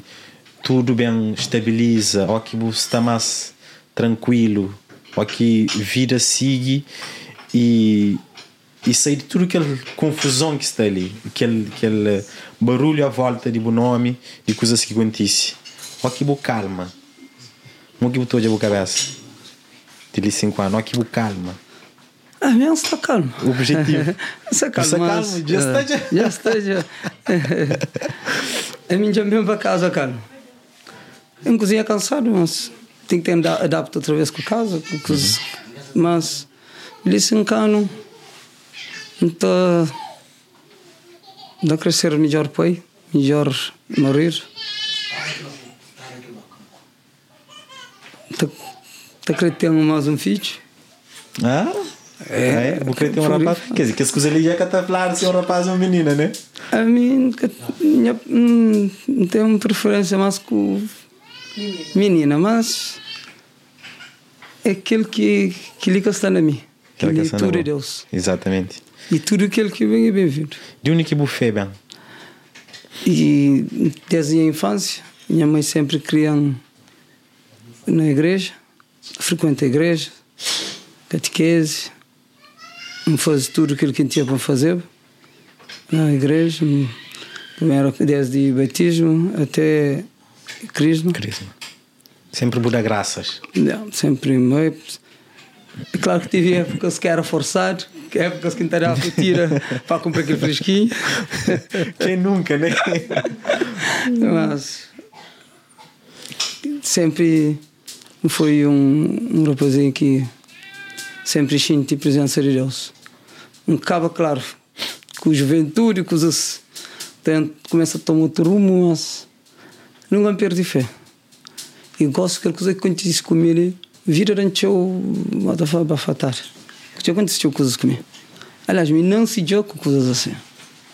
tudo bem estabiliza, ou que você está mais tranquilo, ou que vida sigue e e sair de tudo aquela confusão que está ali, aquele, aquele barulho à volta de bom nome e coisas que acontecem. Ou que calma. Não que botou de boa cabeça. De 5 anos, ou que calma. Ah, mesmo está calmo. O objetivo. *laughs* está calmo. Está calmo, já está já. Já está já. *laughs* Mim já mesmo para casa calmo. Eu me cozinha cansado, mas tem que ter adaptar outra vez com a casa. Com uhum. Mas, ele se encano. Então, dá crescer melhor pai, melhor morrer. Tá, querendo mais um filho? Ah? É, é porque tem um rapaz. Quer dizer, que as coisas ali já que tá falar se é um rapaz ou uma menina, né? A mim, minha, hum, tenho preferência mais com menina, mas é aquele que, que liga está na mim. Que liga tudo é Deus. Exatamente. E tudo aquilo que vem é bem-vindo. De onde que você bem? E desde a infância, minha mãe sempre queria na igreja, frequenta a igreja, catequese, faz tudo aquilo que tinha para fazer na igreja, primeiro desde batismo até crisma. Crisma. Sempre Buda graças. Não, sempre meio. É claro que tive épocas que era forçado, que épocas que a tira para comprar aquele fresquinho. Quem nunca, né? Mas sempre foi um, um rapazinho que sempre senti presença de Deus um cabo claro, com juventude, com os começa a tomar outro rumo, mas nunca perdi fé. E gosto que coisa que acontece comigo, vira durante o para fatar. Que aconteceu coisas comigo. Aliás, me não se deu com coisas assim.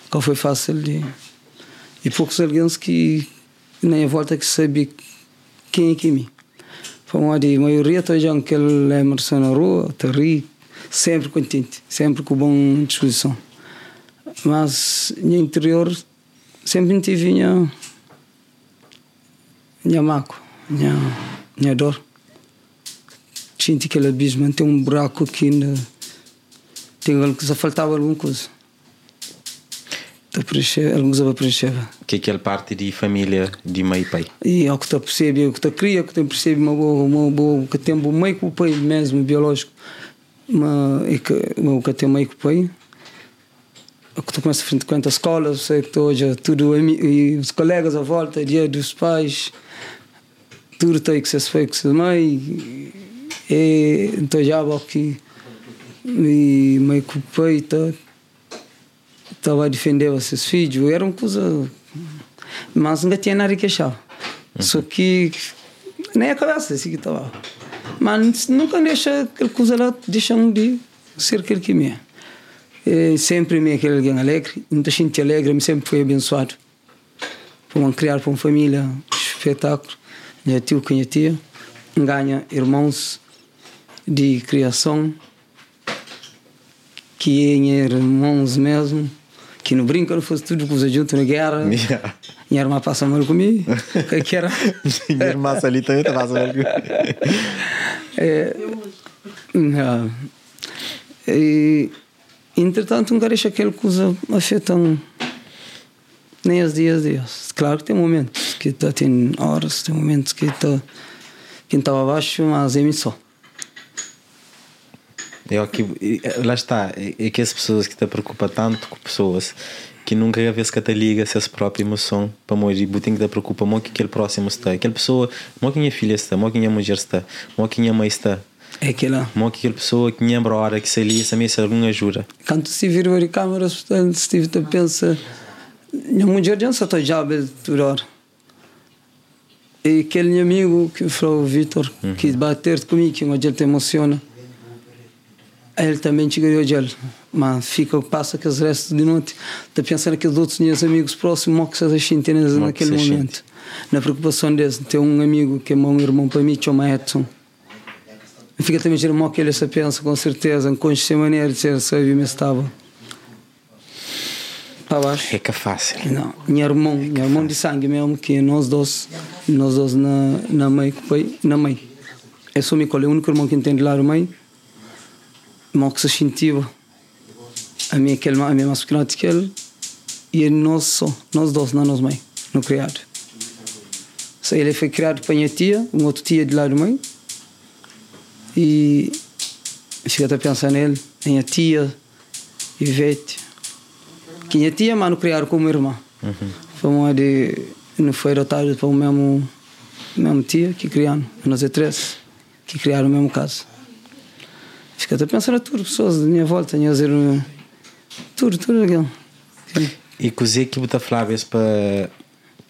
Qual foi fácil de. E poucos alguém que nem a volta que sabe quem é que é mim. Foi uma de maioria, estou já aquele Emerson na rua, Terry, sempre contente, sempre com boa disposição. Mas no interior sempre tive minha, minha maco, minha, minha dor. Sinto aquele abismo, tem um buraco aqui, ainda, algo que faltava alguma coisa. Preencher, alguma coisa para preencher. Que é aquela parte de família de mãe e pai? E é o que tu percebe, é o que tu cria, que tu percebe uma boa, uma boa, que tem um meio com o pai mesmo, biológico uma, e que, o que tem meio que põe que tu começa a frequentar a escola, sei que hoje tudo e os colegas à volta, dia dos pais, tudo tem que ser feito com a mãe. E então já aqui e mãe com o pai estava a defender os seus filhos. Era uma coisa. Mas não tinha nada que achar. Só que nem a cabeça assim que estava. Mas nunca deixa aquela coisa lá, deixam de ser aquele que me é. E sempre me é aquele alguém alegre, muita gente alegre, me sempre foi abençoado. Para criar para uma família, espetáculo. Minha tio com minha tia, ganha irmãos de criação, que é irmãos mesmo, que no brinco não fosse tudo coisa junto na guerra. *laughs* Yeah. Minha irmã passa mal comigo, que *laughs* que era. Minha irmã ali também está fazendo *laughs* É, não. E, entretanto, nunca deixa aquela coisa afetam nem os dias dias. Claro que tem momentos que tá, tem horas, tem momentos que tá, quem estava abaixo, mas é só. Eu aqui, lá está, é que as pessoas que te preocupam tanto com pessoas que nunca vez que te liga se a própria emoção para morrer e tem que te preocupa muito que aquele próximo está aquela pessoa muito que minha filha está muito que minha mulher está muito que minha mãe está. É aquela. Muito que aquela pessoa que lembra a hora que se ali se me alguma ajuda quando se vir a câmera se tive te pensa minha mulher já está já por hora e aquele amigo que foi o Vitor uhum. que bater comigo que ele te emociona ele também te ganhou de ele. Mas fica, passa aqueles restos de noite, está pensando naqueles outros meus amigos próximos, mal que se sentem naquele momento. Na preocupação desse, ter um amigo que é meu irmão para mim, chama Edson. Fica também de mal que ele se pensa, com certeza, em consciência maneira de ser, sabe, me estava. Para baixo. É que é fácil. Não, meu irmão, meu irmão de sangue mesmo, que nós dois, nós dois na, na mãe, na mãe. Eu sou o único irmão que entende lá a mãe a a minha mais pequena que ele e nós só, nós dois, não nós mãe, no criado. So, ele foi criado para minha tia, uma outra tia de lá do mãe e fica até pensando nele, minha tia, Ivete, que minha tia, mas não criaram como irmã. Uhum. Foi uma de, não foi adotado para o mesmo, mesmo tia que criaram, nós é três, que criaram o mesmo caso. Fica até pensando tudo, pessoas da minha volta, tinha dizer tudo, tudo aquilo. E cozer que botar Flávias para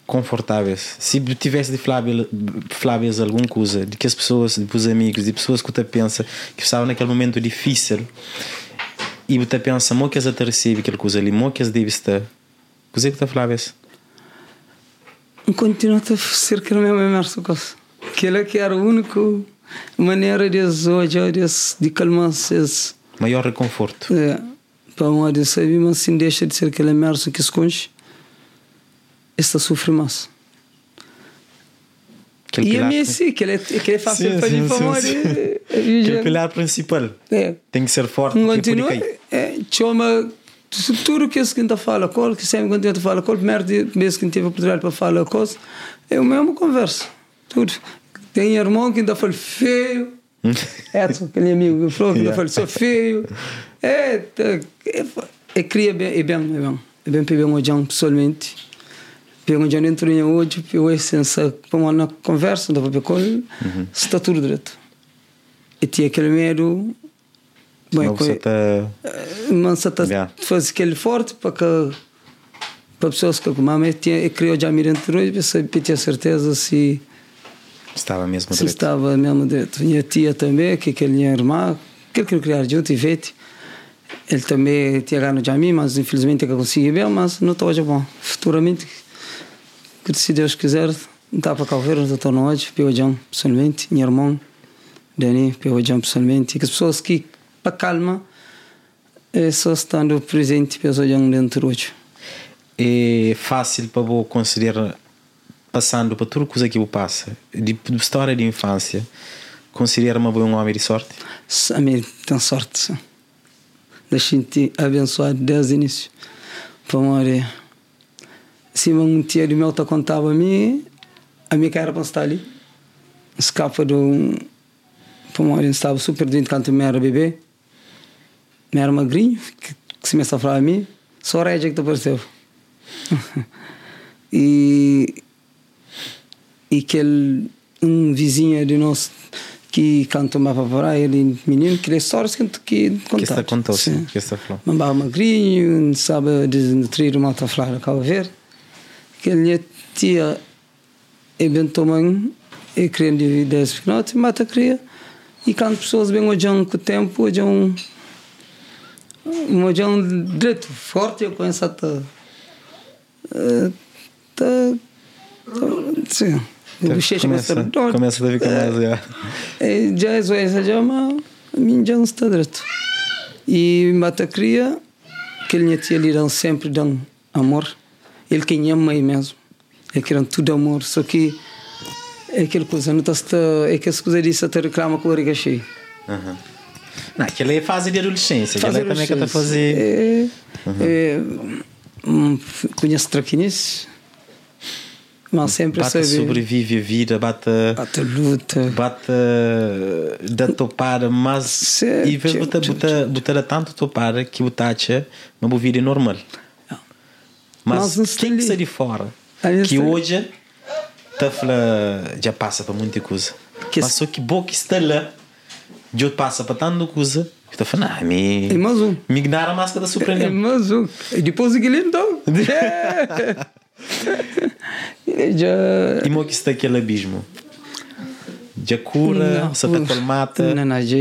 confortáveis. Se tivesse de Flávias alguma coisa, de que as pessoas, de os amigos, de pessoas que você pensa que estavam naquele momento difícil e você pensa, mo que as recebe aquela coisa ali, mo que as deve estar. Cozer que Flávias. Continua a ser que não é mesmo coisa. Que ele que era o único maneira de hoje de calmar-se. Maior reconforto. É. Para uma de saber, mas assim deixa de ser aquele merso que esconde, esta sofre mais. Aquele e a minha sim, que ele é, que ele é sim, para sim, falar. Aquele pilar principal. É. Tem que ser forte. Continua. É, chama tudo que esse que fala, qual que sempre quando gente fala, qual primeiro mês que tive a oportunidade para falar coisa, é o mesmo conversa. Tudo. Tem irmão que ainda fala feio. Edson, *laughs* aquele amigo que falou que ainda fala sou feio. É, é, é, é cria bem, é bem, é bem. É bem um jão pessoalmente. Pego um jão dentro de hoje, pego a essência, para uma conversa, dá para com ele, está tudo direito. E tinha aquele medo. Bem, você está. Mas você está faz aquele forte para que para pessoas que mamãe tinha criou já mirando hoje, para ter certeza se Estava mesmo direito. Estava mesmo direito. Minha tia também, que aquele minha irmã, que ele criar junto, Ivete. Ele também tinha ganho de mim, mas infelizmente eu consegui bem, mas não está hoje bom. Futuramente, que se Deus quiser, não está para Calveiro, não estou hoje, Piojão, pessoalmente, meu irmão, Dani, Piojão, pessoalmente, e que as pessoas que, para calma, é só estando presente, Piojão dentro hoje. É fácil para você considerar passando por tudo coisa que eu passa, de, de história de infância, considera-me um homem de sorte? Sim, tem sorte. Deixa-te abençoar desde o início. Para se um tia de meu contava a mim, a minha cara para estar ali. Escapa de um. Para estava super doente quando eu era bebê. Eu era magrinho, que, que se me a falar a mim, só a rédea que te apareceu. *laughs* e e que ele um vizinho de nós que canta uma papai, ele menino, que histórias que que Que está contar. contou, sim. Que está falando. Mambá magrinho, sabe desnutrir uma outra flora Cabo Verde. Que ele tinha eventualmente e querendo de 10 pequenotes, mata cria. E quando pessoas vêm hoje com o tempo, hoje um hoje um direito forte, eu conheço até tá sim bochecha Começa, mas começa a ficar mais. já. é, é já a mim já não está direito. E mata cria, que ele tinha dão sempre dão amor. Ele quem ama aí mesmo. Ele quer tudo amor, só que é aquela coisa, não está é que as coisas disso até reclama com o barriga cheia. Aquela é fase de adolescência. Aquela é Fazer também que está a os- fazer. É, é, hum, conheço mas sempre Bata sabe. sobrevive a vida, bata. Bate luta. Bata da topar, mas. Certo, E certo, botar, botar, botar a tanto topar que o tacha uma vida normal. Mas está que ali. de fora? Que hoje tá já passa para muita coisa. Mas só que bom que está lá, já passa para tanta coisa. Está falando, ah, me. É mais um. Me ignora a máscara da É surpreendente. mais um. E depois aquele então. *laughs* Mo que está aquele abismo. Já cura, se está colmata. Não, não, já.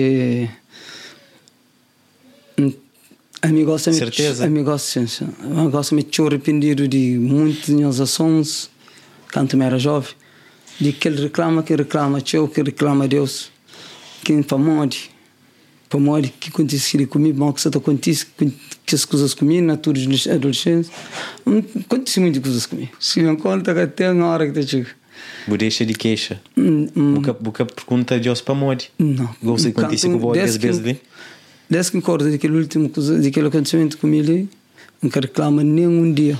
Amigo, me Certeza? Amigo, sim, sim. Amigo, me tinha arrependido de muitas minhas ações quando eu era jovem. De que ele reclama, que reclama, que reclama Deus. Que para que acontece comigo, mal que você acontece, que as coisas comigo, na tua adolescência. Acontece muitas coisas comigo. Se não conta que até na hora que te chega. Vou deixar de queixa. Boca, boca pergunta Deus para morrer. Não. Você acontece com o Desde vezes que- vezes ali. Desde que acordo daquele último coisa, daquele acontecimento comigo, nunca reclama nenhum dia.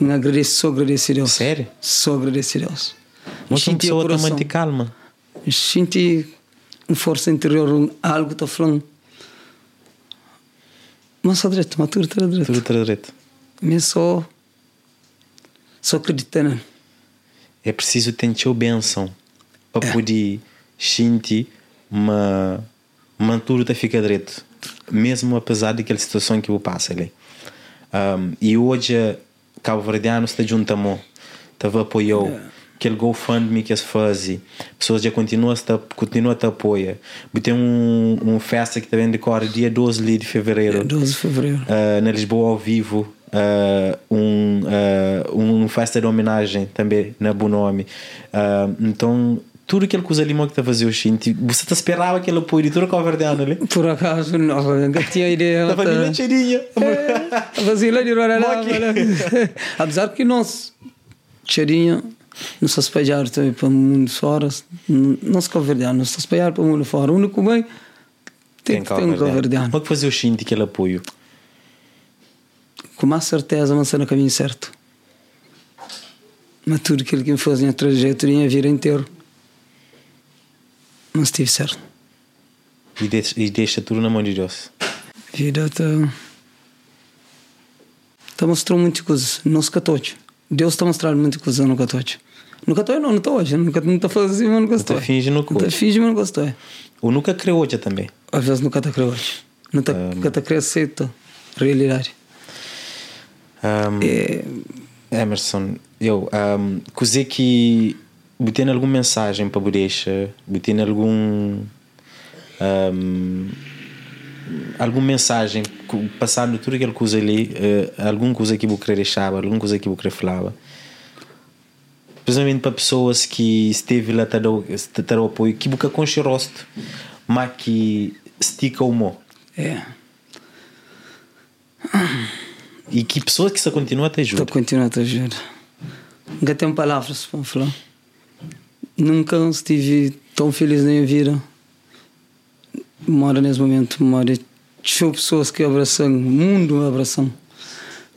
Não agradeço, só agradeço a Deus. Sério? Só agradeço a Deus. Mas Senti a pessoa coração. também te calma. Senti uma força interior, um- algo está falando. Mas só direito, mas tudo está direito. Tudo está direito. Mas só. Só acredita, né? É preciso ter a bênção para É. poder sentir uma, uma tudo tá fica direito. Mesmo apesar daquela situação que eu passo ali. Um, e hoje, Cabo Verdeano está mim. Estava apoiou. É. Aquele GoFundMe que se faz. Pessoas já continuam a te, continuam a te apoiar. Tem um, um festa que também decorre dia 12 ali de fevereiro. 12 de fevereiro. Uh, na Lisboa ao vivo uh, um, uh, um festa de homenagem também na Bonome então tudo aquilo que os alimões que está a fazer o Shinti você te esperava aquele apoio de toda a Calverdiana ali Por acaso, não, nunca tinha ideia. da família cheirinha A vasilha de Rorará. Moque. *laughs* Apesar que nós, cheirinha, não se espalhar também para o mundo fora, não se converdiar, não se espalhar para o mundo fora. O único bem tem que ter um converdiano. como é que fazia o Shinti aquele apoio Com mais certeza, mas no caminho certo. Mas tudo aquilo que me fazia a trajetória a vida inteira. Não estive certo. e, deixa, e deixa tudo na mão de Deus A vida está. Está mostrando muitas coisas. Não se catote. Deus está mostrando muitas coisas no catote. No catote não, não está hoje. Nunca está fazendo, mas não gostou. tá finge no coach. finge, mas não gostou. ou nunca criou já também Às vezes nunca está crendo hoje. Nunca está crendo aceita realidade. um, É, Emerson eu um, coisa que botei alguma mensagem para deixa botei algum um, alguma mensagem passando tudo aquilo que usa ali uh, alguma coisa que eu querer deixar alguma coisa que eu querer falar principalmente para pessoas que esteve lá te dar o- apoio que busca com o rosto mas que estica o mão é. e que pessoas que se continua a te ajudar continuando a te ajudar. Nunca tenho palavras para falar. Nunca estive tão feliz na minha vida. Moro nesse momento, moro. Tinha pessoas que abraçam, o mundo abraçam.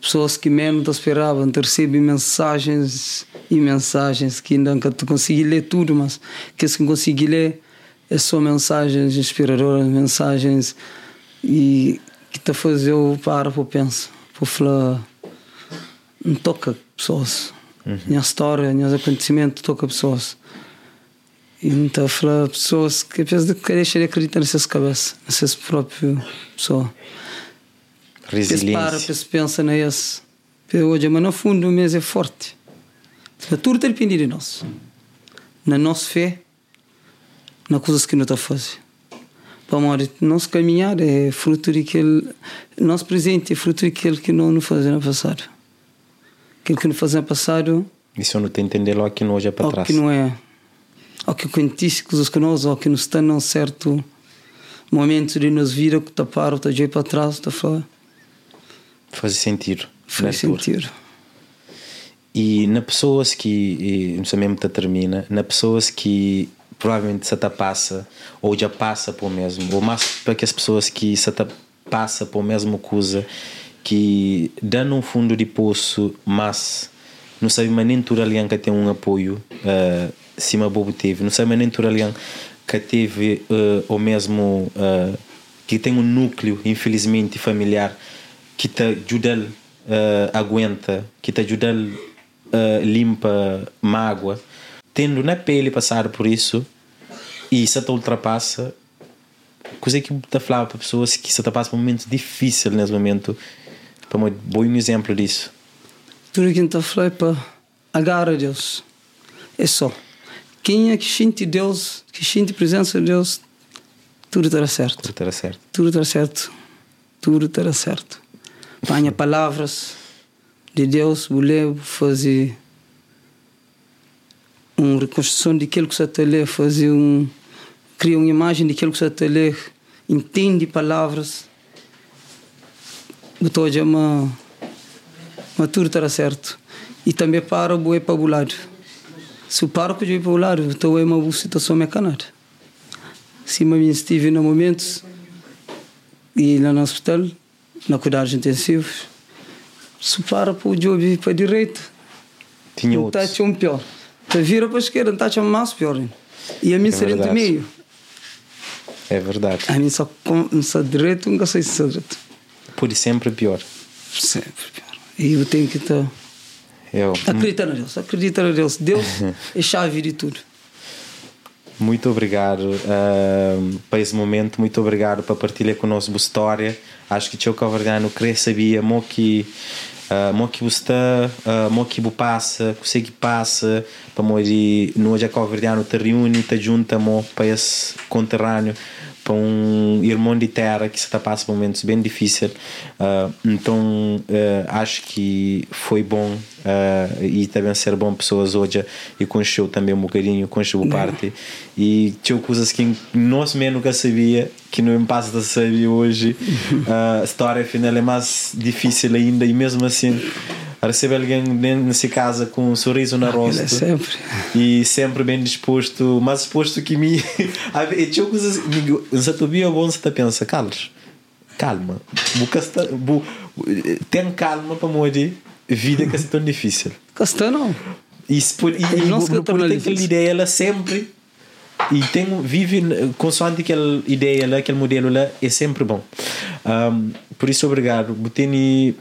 Pessoas que menos te esperavam, te recebem mensagens e mensagens que ainda nunca te consegui ler tudo, mas que que consegui ler é só mensagens inspiradoras, mensagens e que te fazem eu parar para pensar, para falar não toca pessoas. Minha história, meus acontecimentos toca pessoas. Então falar pessoas que vezes querem acreditar nessas cabeças, nessas próprias pessoas. Pensa para, Resiliência. pensa, nesse. Hoje, mas no fundo, o mês é forte. Tudo depende de nós. Na nossa fé, na coisas que nós estamos a fazer. Para morrer, nosso caminhar é fruto daquele. Nosso presente é fruto daquilo que não nos fazemos no passado. Aquilo que nos fazemos no passado, Isso eu não te entender logo aqui no hoje é para trás. que não é. Ou que acontece coisas que nós, ou que nos está num certo momento de nos vida, que para, está de para trás, está fora. Fazer sentido. Faz na altura. sentido. E na pessoas que, não sei mesmo que termina, na pessoas que provavelmente se passa, ou já passa por mesmo, ou mais para que as pessoas que se passa por mesmo coisa, que dão um fundo de poço, mas não sabe mais nem tudo que tem um apoio, uh, cima bobo teve, não sabe mais nem tudo que teve uh, o mesmo, uh, que tem um núcleo, infelizmente, familiar, que te ajuda uh, aguenta, que te ajuda uh, limpa mágoa, tendo na pele passar por isso e se te ultrapassa, coisa que te falava para pessoas que se te passa por momentos difíceis nesse momento, para um bom exemplo disso. A é para agarrar a Deus. É só. Quem é que sente Deus, que sente a presença de Deus, tudo estará certo. Tudo era certo. Tudo estará certo. Tudo estará certo. Panha palavras de Deus, vou fazer uma reconstrução daquilo que você está a ler, fazer um. criar uma imagem daquilo que você está a ler, entende palavras. Botou a uma. Mas tudo estará certo. E também para o boi para o lado. Se para o boi para o lado, então é uma situação mecanada. Se eu estive no momentos e lá no hospital, na cuidados intensivos, se para para o job para a direita, Tinha não outros. está um pior. Se vira para a esquerda, está mais pior. E a mim É seria verdade. meio. É verdade. A mim só, com, direito, nunca sei se direito. Pode sempre pior. Sempre pior. E eu tenho que estar. Eu, Acreditar na Deus, acreditar na Deus. *laughs* Deus é chave de tudo. Muito obrigado ah, para esse momento, muito obrigado por partilhar conosco a história. Acho que o Cavardiano queria saber mo que uh, mo que você está, uh, mo que passa, que passa, para morrer no hoje Cavardiano te reúne, te junta mo para esse conterrâneo, para um irmão de terra que se está passa momentos bem difíceis. Uh, então uh, acho que foi bom uh, e também ser bom pessoas hoje e conheceu também um bocadinho, conheceu parte e tinha coisas que nós mesmo nunca sabia que não passa a saber hoje *laughs* a história final é mais difícil ainda e mesmo assim receber alguém nessa casa com um sorriso no rosto é sempre. e sempre bem disposto mais disposto que mim *laughs* e tinha coisas se tu via bom você pensa Carlos calma bu- tem calma para morrer vida que é tão difícil Castano. e, se por, e, É e nós não que não estamos pode na ter aquela difícil. ideia lá sempre e tem, vive consoante aquela ideia lá, aquele modelo lá é sempre bom. Um, por isso obrigado. Boteni,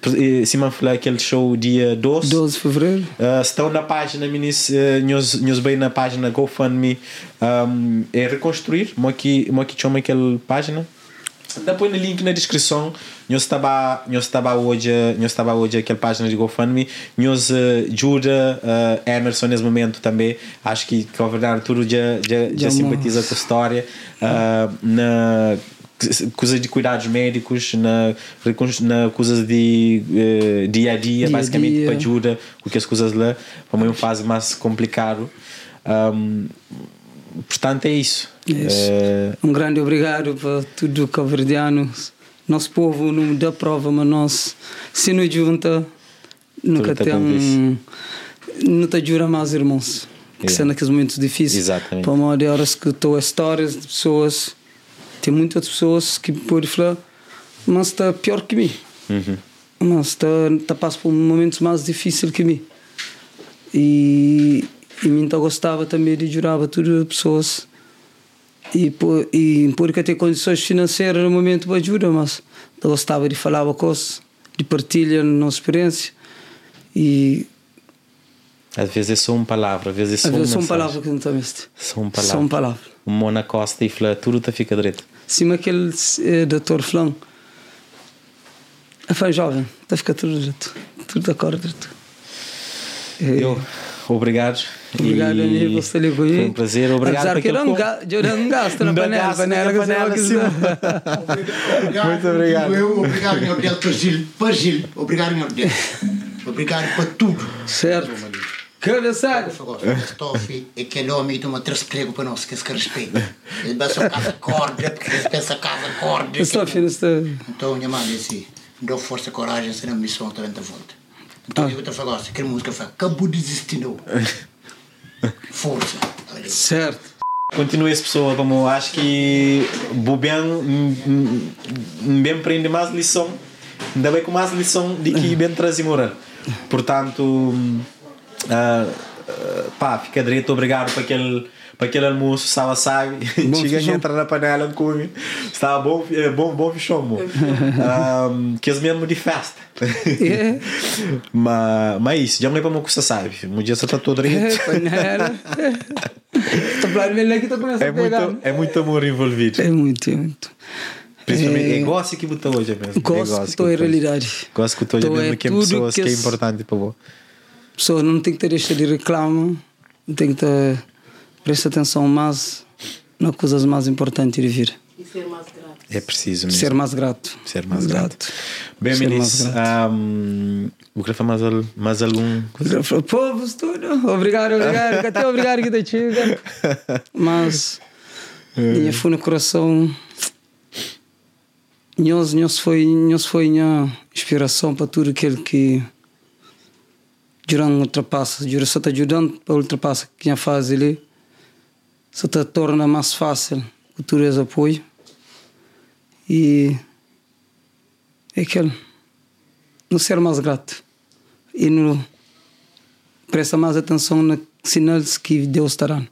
se me falar aquele show dia 12 12 de fevereiro. Uh, estão na página minis, uh, nos bem na página GoFundMe. Um, é reconstruir. Mo que chama aquela página depois no link na descrição. Nós estava nós estava hoje nós estava hoje aquela página de GoFundMe. Nós ajuda uh, Emerson nesse momento também acho que que a verdade tudo já já, já simpatiza com a história uh, na coisas de cuidados médicos na na coisas de uh, dia a dia Dia basicamente dia. para ajuda o que as coisas lá para uma fase mais complicado. Um, portanto é isso, É isso. Eh, Um grande obrigado para tudo cabo-verdiano. Nosso povo não dá prova, mas nós, se nos junta, nunca tá tem um. Não te jura mais, irmãos. Que Yeah. são naqueles momentos difíceis. Exatamente. Para uma de horas que estou histórias de pessoas, tem muitas pessoas que podem falar, mas está pior que mim. uhum. Mas está, está passando por momentos mais difíceis que mim. E, e tá gostava também de jurava tudo as pessoas. E, por, e porque ter condições financeiras no momento para ajuda, mas eu gostava de falar coisas, de partilhar a nossa experiência. E Às vezes é só uma palavra, às vezes é só Às uma vezes são mensagem. palavras que não estão este. Só uma São palavra. palavras. O Mona Costa e fala, tudo tá fica direito. Cima aquele eh, doutor Flão. É fã jovem, está a ficar tudo direito. Tudo de acordo direito. Eu, obrigado. Obrigado, amigo, você ligou aí. Foi um prazer, obrigado Apesar que eu aquele não, com- ga eu não gasto na Não panela. panela, que panela, quiser. *laughs* Obrigado, Muito obrigado. Eu, obrigado, meu Deus, para Gil, para Gil. Obrigado, meu Deus. Obrigado por tudo. Certo. Cabeçalho. Stoff, aquele homem de uma transprego para nós, que esse que respeita. Ele pensa casa corda, porque ele pensa casa corda. Estou afim está. Então, minha mãe disse, dou força e coragem, se não missão também da volta. Então, eu te falo assim, que música faz, acabou de desistir, não. Força. Certo. Continua essa pessoa, como acho que o bem, bem aprende mais lição, ainda bem com mais lição de que bem traz moral. Portanto, ah, ah, pá, fica direito, obrigado para aquele, para aquele almoço, sala sabe, Bom chega e fichão. entra na panela, come, estava bom, é, bom, bom fichão, bom. *laughs* Ah, que é mesmo de festa. É. *laughs* mas, mas é isso, já não é para uma sabe, um dia você está todo direito. panela. Estou falando aqui, começando É a pegar. muito, é muito amor envolvido. É muito, é muito. Principalmente, É, é gosto que botou hoje mesmo. Gosto que estou em realidade. Gosto que estou hoje Então mesmo que é pessoas que, que é importante para você. pessoa não tem que ter este de reclama, tem que ter, prestar atenção mais nas coisas mais importantes de vir. E ser mais grato. É preciso mesmo. Ser mais grato. Ser mais grato. Bem, Ser mais meninos, grato. um, vou querer falar mais, al- mais algum? Povos, tudo. Obrigado, obrigado. *laughs* Até obrigado que te chega. Mas, minha foi no coração. Nós, nós foi, nós foi minha inspiração para tudo aquilo que Jurang ultrapassa. Jurang só está ajudando para ultrapassar quem faz ali. Só te torna mais fácil todo esse apoio. E é aquele. Não ser mais grato. E no, presta mais atenção nos sinais que Deus está dando.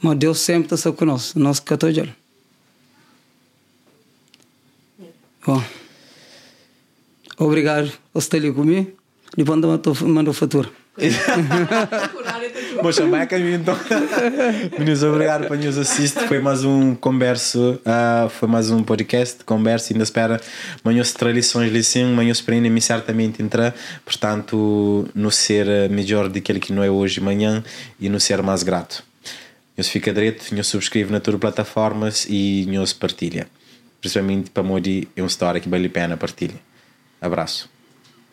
Mas Deus sempre está conosco, nós que. Bom, obrigado por estar ali comigo. Depois mandou, fatura. *laughs* Vou chamar a caminho então. *laughs* Meninos, obrigado por nos assistir. Foi mais um converso, ah, foi mais um podcast conversa. Ainda espera manhãs tradições lição, manhãs prendem-me certamente entrar. Portanto, no ser eh, melhor daquele que não é hoje, amanhã e no ser mais grato. Nos fica direito, nos subscreve na tuas plataformas e nos partilha. Principalmente para Modi, é uma história que vale a pena partilha. Abraço.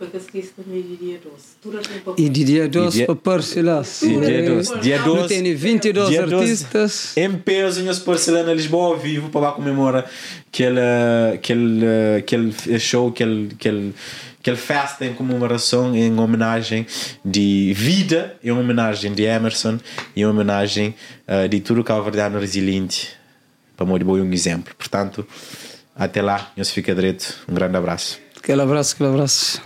Porque esqueci também de dia doce. Tu não tem para E de dia 12 dia- para parcelar. E dia 12. Dia 12. Tem 22 dia 12, artistas. Em peso, em Porcelana Lisboa, ao vivo, para comemorar aquele, aquele, aquele show, aquele, aquele, aquele festa em comemoração, em homenagem de vida, em homenagem de Emerson, em homenagem eh, de tudo que é verdade resiliente, para morrer um exemplo. Portanto, até lá, não se fica direito. Um grande abraço. Aquele abraço, aquele abraço.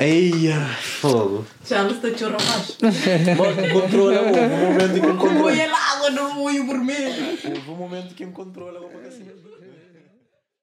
Eia, fogo. Já não está chorando mais. Mano, controla, houve um momento que controla. é água no molho vermelho. Houve um momento que me controla.